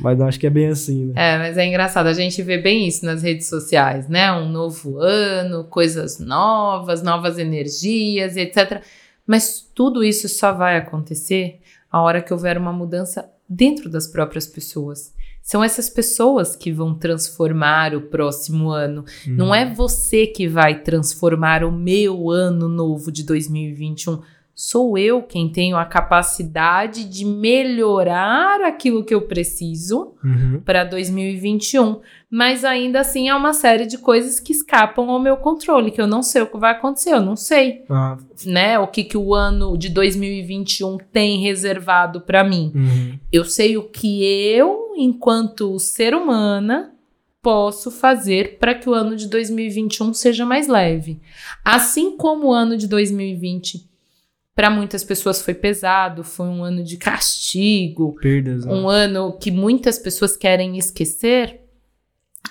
Mas não acho que é bem assim, né? É, mas é engraçado, a gente vê bem isso nas redes sociais, né? Um novo ano, coisas novas, novas energias, etc. Mas tudo isso só vai acontecer a hora que houver uma mudança dentro das próprias pessoas. São essas pessoas que vão transformar o próximo ano. Não é você que vai transformar o meu ano novo de 2021. Sou eu quem tenho a capacidade de melhorar aquilo que eu preciso Uhum. para 2021. Mas ainda assim há uma série de coisas que escapam ao meu controle, que eu não sei o que vai acontecer, eu não sei, Ah, né? O que, que o ano de 2021 tem reservado para mim. uhum. Eu sei o que eu, enquanto ser humana, posso fazer para que o ano de 2021 seja mais leve. Assim como o ano de 2020 para muitas pessoas foi pesado, foi um ano de castigo, Perdas, né? um ano que muitas pessoas querem esquecer,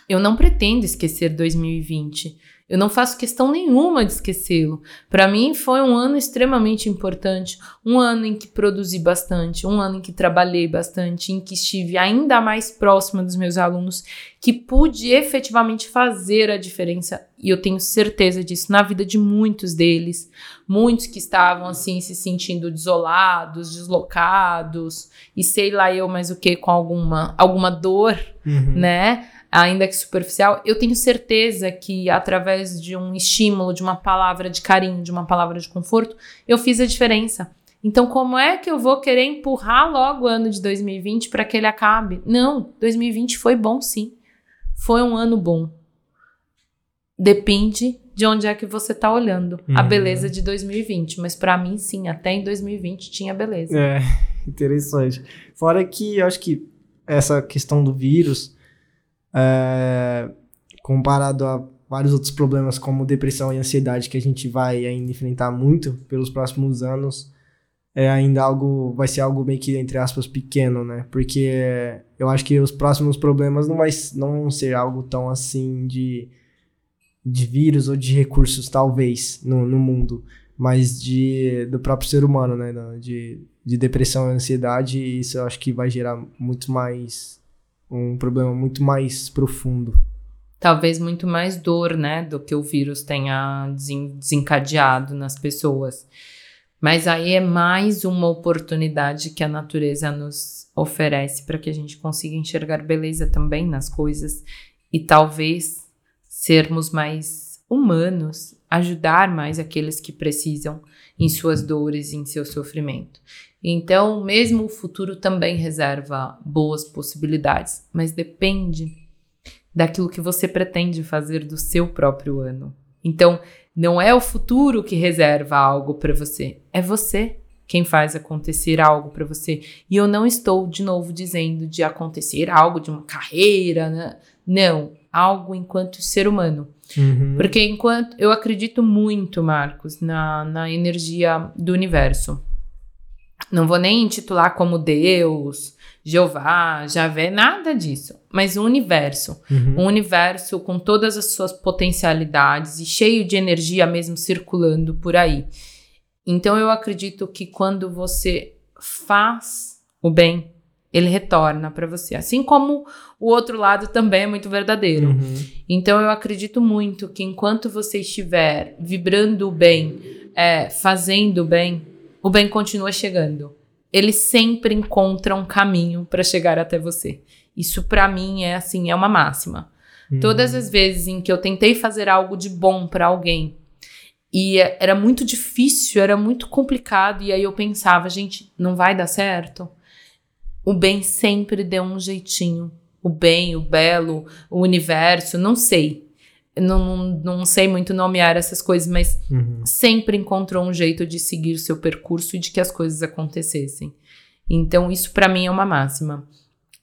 eu não pretendo esquecer 2020. Eu não faço questão nenhuma de esquecê-lo. Para mim foi um ano extremamente importante, um ano em que produzi bastante, um ano em que trabalhei bastante, em que estive ainda mais próxima dos meus alunos, que pude efetivamente fazer a diferença, e eu tenho certeza disso na vida de muitos deles, muitos que estavam assim se sentindo desolados, deslocados, e sei lá eu mais o que com alguma alguma dor Uhum. né? Ainda que superficial, eu tenho certeza que através de um estímulo, de uma palavra de carinho, de uma palavra de conforto, eu fiz a diferença. Então, como é que eu vou querer empurrar logo o ano de 2020 para que ele acabe? Não, 2020 foi bom sim. Foi um ano bom. Depende de onde é que você tá olhando a Uhum. beleza de 2020, mas para mim sim, até em 2020 tinha beleza. É, *laughs* interessante. Fora que eu acho que essa questão do vírus, é, comparado a vários outros problemas como depressão e ansiedade que a gente vai ainda enfrentar muito pelos próximos anos, é ainda algo, vai ser algo meio que, entre aspas, pequeno, né? Porque eu acho que os próximos problemas não, vai, não vão ser algo tão assim de, de vírus ou de recursos, talvez, no, no mundo, mas de, do próprio ser humano, né? De, de depressão e ansiedade, isso eu acho que vai gerar muito mais, um problema muito mais profundo. talvez muito mais dor, né, do que o vírus tenha desen- desencadeado nas pessoas. Mas aí é mais uma oportunidade que a natureza nos oferece para que a gente consiga enxergar beleza também nas coisas e talvez sermos mais humanos, ajudar mais aqueles que precisam em suas dores, em seu sofrimento. Então, mesmo o futuro também reserva boas possibilidades, mas depende daquilo que você pretende fazer do seu próprio ano. Então, não é o futuro que reserva algo para você, é você quem faz acontecer algo para você. E eu não estou de novo dizendo de acontecer algo de uma carreira, né? Não, algo enquanto ser humano. Uhum. Porque enquanto eu acredito muito, Marcos, na, na energia do universo. Não vou nem intitular como Deus, Jeová, Javé, nada disso. Mas o universo. Uhum. Um universo com todas as suas potencialidades e cheio de energia mesmo circulando por aí. Então eu acredito que quando você faz o bem, ele retorna para você. Assim como o outro lado também é muito verdadeiro. Uhum. Então eu acredito muito que enquanto você estiver vibrando o bem, é, fazendo o bem, o bem continua chegando. Ele sempre encontra um caminho para chegar até você. Isso para mim é assim, é uma máxima. Uhum. Todas as vezes em que eu tentei fazer algo de bom para alguém e era muito difícil, era muito complicado e aí eu pensava, gente, não vai dar certo. O bem sempre deu um jeitinho. O bem, o belo, o universo, não sei. Não, não, não sei muito nomear essas coisas, mas Uhum. sempre encontrou um jeito de seguir o seu percurso e de que as coisas acontecessem. Então, isso para mim é uma máxima.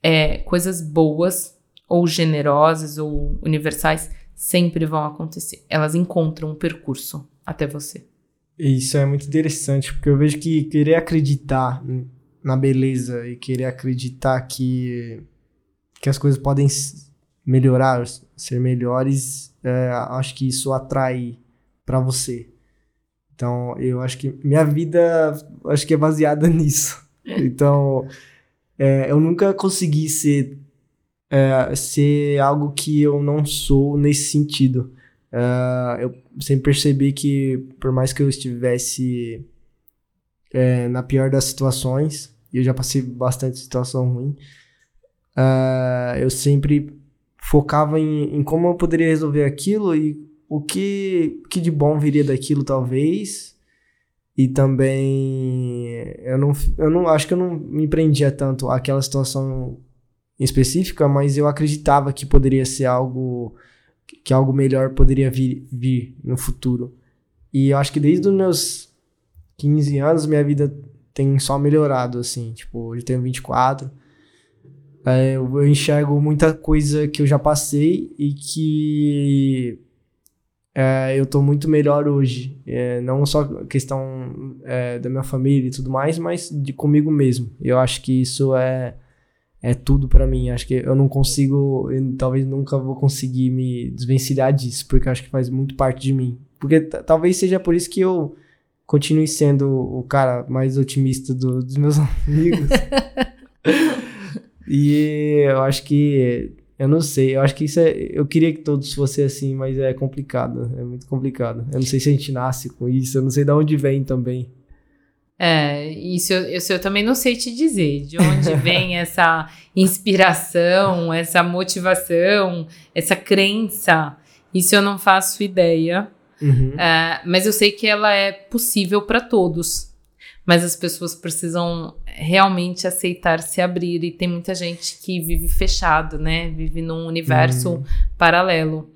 É, coisas boas, ou generosas, ou universais, sempre vão acontecer. Elas encontram um percurso até você. Isso é muito interessante, porque eu vejo que querer acreditar na beleza e querer acreditar que, que as coisas podem melhorar, ser melhores, é, acho que isso atrai pra você. Então, eu acho que minha vida acho que é baseada *laughs* nisso. Então, é, eu nunca consegui ser, é, ser algo que eu não sou nesse sentido. É, eu sempre percebi que, por mais que eu estivesse é, na pior das situações, e eu já passei bastante situação ruim, é, eu sempre focava em, em como eu poderia resolver aquilo e o que, que de bom viria daquilo, talvez. E também eu não, eu não acho que eu não me prendia tanto àquela situação específica, mas eu acreditava que poderia ser algo que algo melhor poderia vir, vir no futuro. E eu acho que desde os meus 15 anos minha vida tem só melhorado assim, tipo, eu tenho 24. É, eu eu enxergo muita coisa que eu já passei e que é, eu tô muito melhor hoje. É, não só questão é, da minha família e tudo mais, mas de comigo mesmo. Eu acho que isso é, é tudo pra mim. Acho que eu não consigo, eu talvez nunca vou conseguir me desvencilhar disso, porque acho que faz muito parte de mim. Porque talvez seja por isso que eu continue sendo o cara mais otimista do- dos meus *laughs* amigos. e eu acho que eu não sei, eu acho que isso é. Eu queria que todos fossem assim, mas é complicado. É muito complicado. Eu não sei se a gente nasce com isso, eu não sei de onde vem também. É, isso eu, isso eu também não sei te dizer, de onde *laughs* vem essa inspiração, essa motivação, essa crença. Isso eu não faço ideia. Uhum. É, mas eu sei que ela é possível para todos. Mas as pessoas precisam realmente aceitar se abrir. E tem muita gente que vive fechado, né? Vive num universo Hum. paralelo.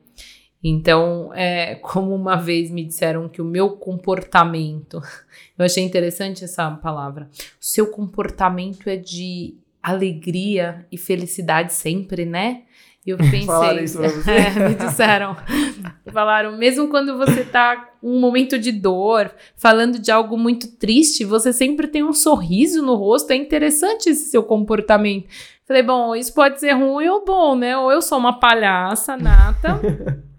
Então, é, como uma vez me disseram que o meu comportamento. *laughs* Eu achei interessante essa palavra. O seu comportamento é de alegria e felicidade sempre, né? E eu *laughs* pensei. Falaram isso pra você? É, *laughs* me disseram. Falaram, mesmo quando você tá um momento de dor, falando de algo muito triste, você sempre tem um sorriso no rosto. É interessante esse seu comportamento. Falei, bom, isso pode ser ruim ou bom, né? Ou eu sou uma palhaça nata, *laughs*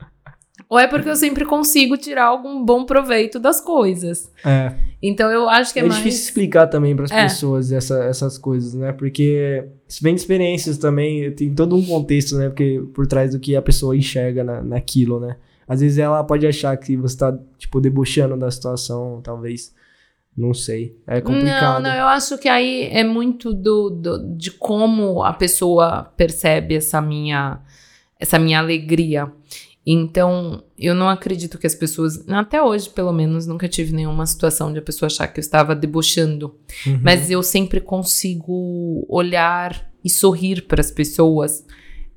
ou é porque eu sempre consigo tirar algum bom proveito das coisas. É. Então eu acho que é, É, mais. difícil explicar também para as É. pessoas essa- essas coisas, né? Porque vem de experiências também, tem todo um contexto, né? Porque por trás do que a pessoa enxerga na, naquilo, né? Às vezes ela pode achar que você tá, tipo, debochando da situação, talvez. Não sei. É complicado. Não, não, eu acho que aí é muito do, do- de como a pessoa percebe essa minha, essa minha alegria. Então, eu não acredito que as pessoas, até hoje pelo menos, nunca tive nenhuma situação de a pessoa achar que eu estava debochando. Uhum. Mas eu sempre consigo olhar e sorrir para as pessoas,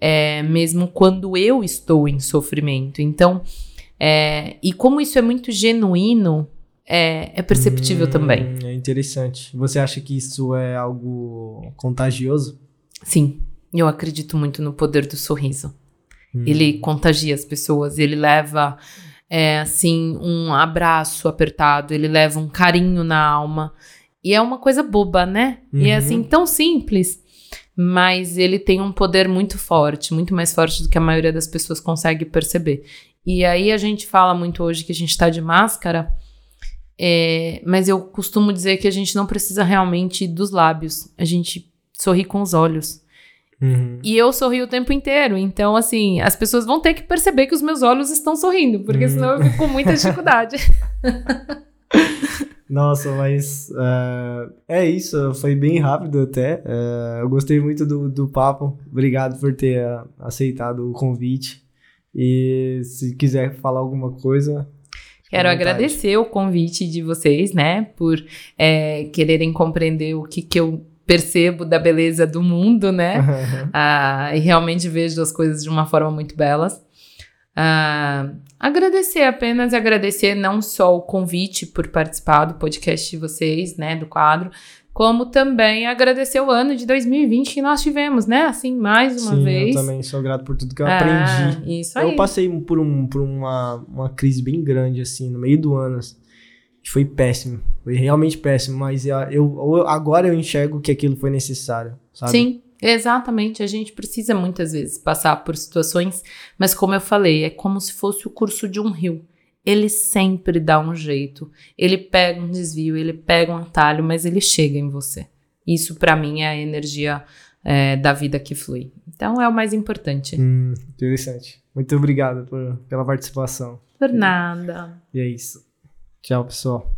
é, mesmo quando eu estou em sofrimento. Então, é, e como isso é muito genuíno, é, é perceptível Hum, também. É interessante. Você acha que isso é algo contagioso? Sim, eu acredito muito no poder do sorriso. Hum. Ele contagia as pessoas, ele leva é, assim um abraço apertado, ele leva um carinho na alma. E é uma coisa boba, né? Uhum. E é assim uhum. tão simples, mas ele tem um poder muito forte, muito mais forte do que a maioria das pessoas consegue perceber. E aí a gente fala muito hoje que a gente tá de máscara, é, mas eu costumo dizer que a gente não precisa realmente dos lábios, a gente sorri com os olhos. Uhum. E eu sorri o tempo inteiro. Então, assim, as pessoas vão ter que perceber que os meus olhos estão sorrindo, porque uhum. senão eu fico com muita dificuldade. *laughs* Nossa, mas uh, é isso, foi bem rápido até. Uh, eu gostei muito do, do papo. Obrigado por ter uh, aceitado o convite. E se quiser falar alguma coisa. Quero agradecer o convite de vocês, né, por é, quererem compreender o que, que eu percebo da beleza do mundo, né? uh, e realmente vejo as coisas de uma forma muito belas. Uh, agradecer apenas agradecer não só o convite por participar do podcast de vocês, né, do quadro, como também agradecer o ano de 2020 que nós tivemos, né? Assim, mais uma Sim, vez. Eu também sou grato por tudo que eu é, aprendi. Isso aí. Eu passei por, um, por uma, uma crise bem grande, assim, no meio do ano. Assim foi péssimo. Foi realmente péssimo, mas eu, eu, agora eu enxergo que aquilo foi necessário, sabe? Sim, exatamente. A gente precisa muitas vezes passar por situações, mas como eu falei, é como se fosse o curso de um rio. Ele sempre dá um jeito. Ele pega um desvio, ele pega um atalho, mas ele chega em você. Isso para mim é a energia é, da vida que flui. Então é o mais importante. Hum, interessante. Muito obrigado por, pela participação. Por nada. E é isso. Tchau, pessoal.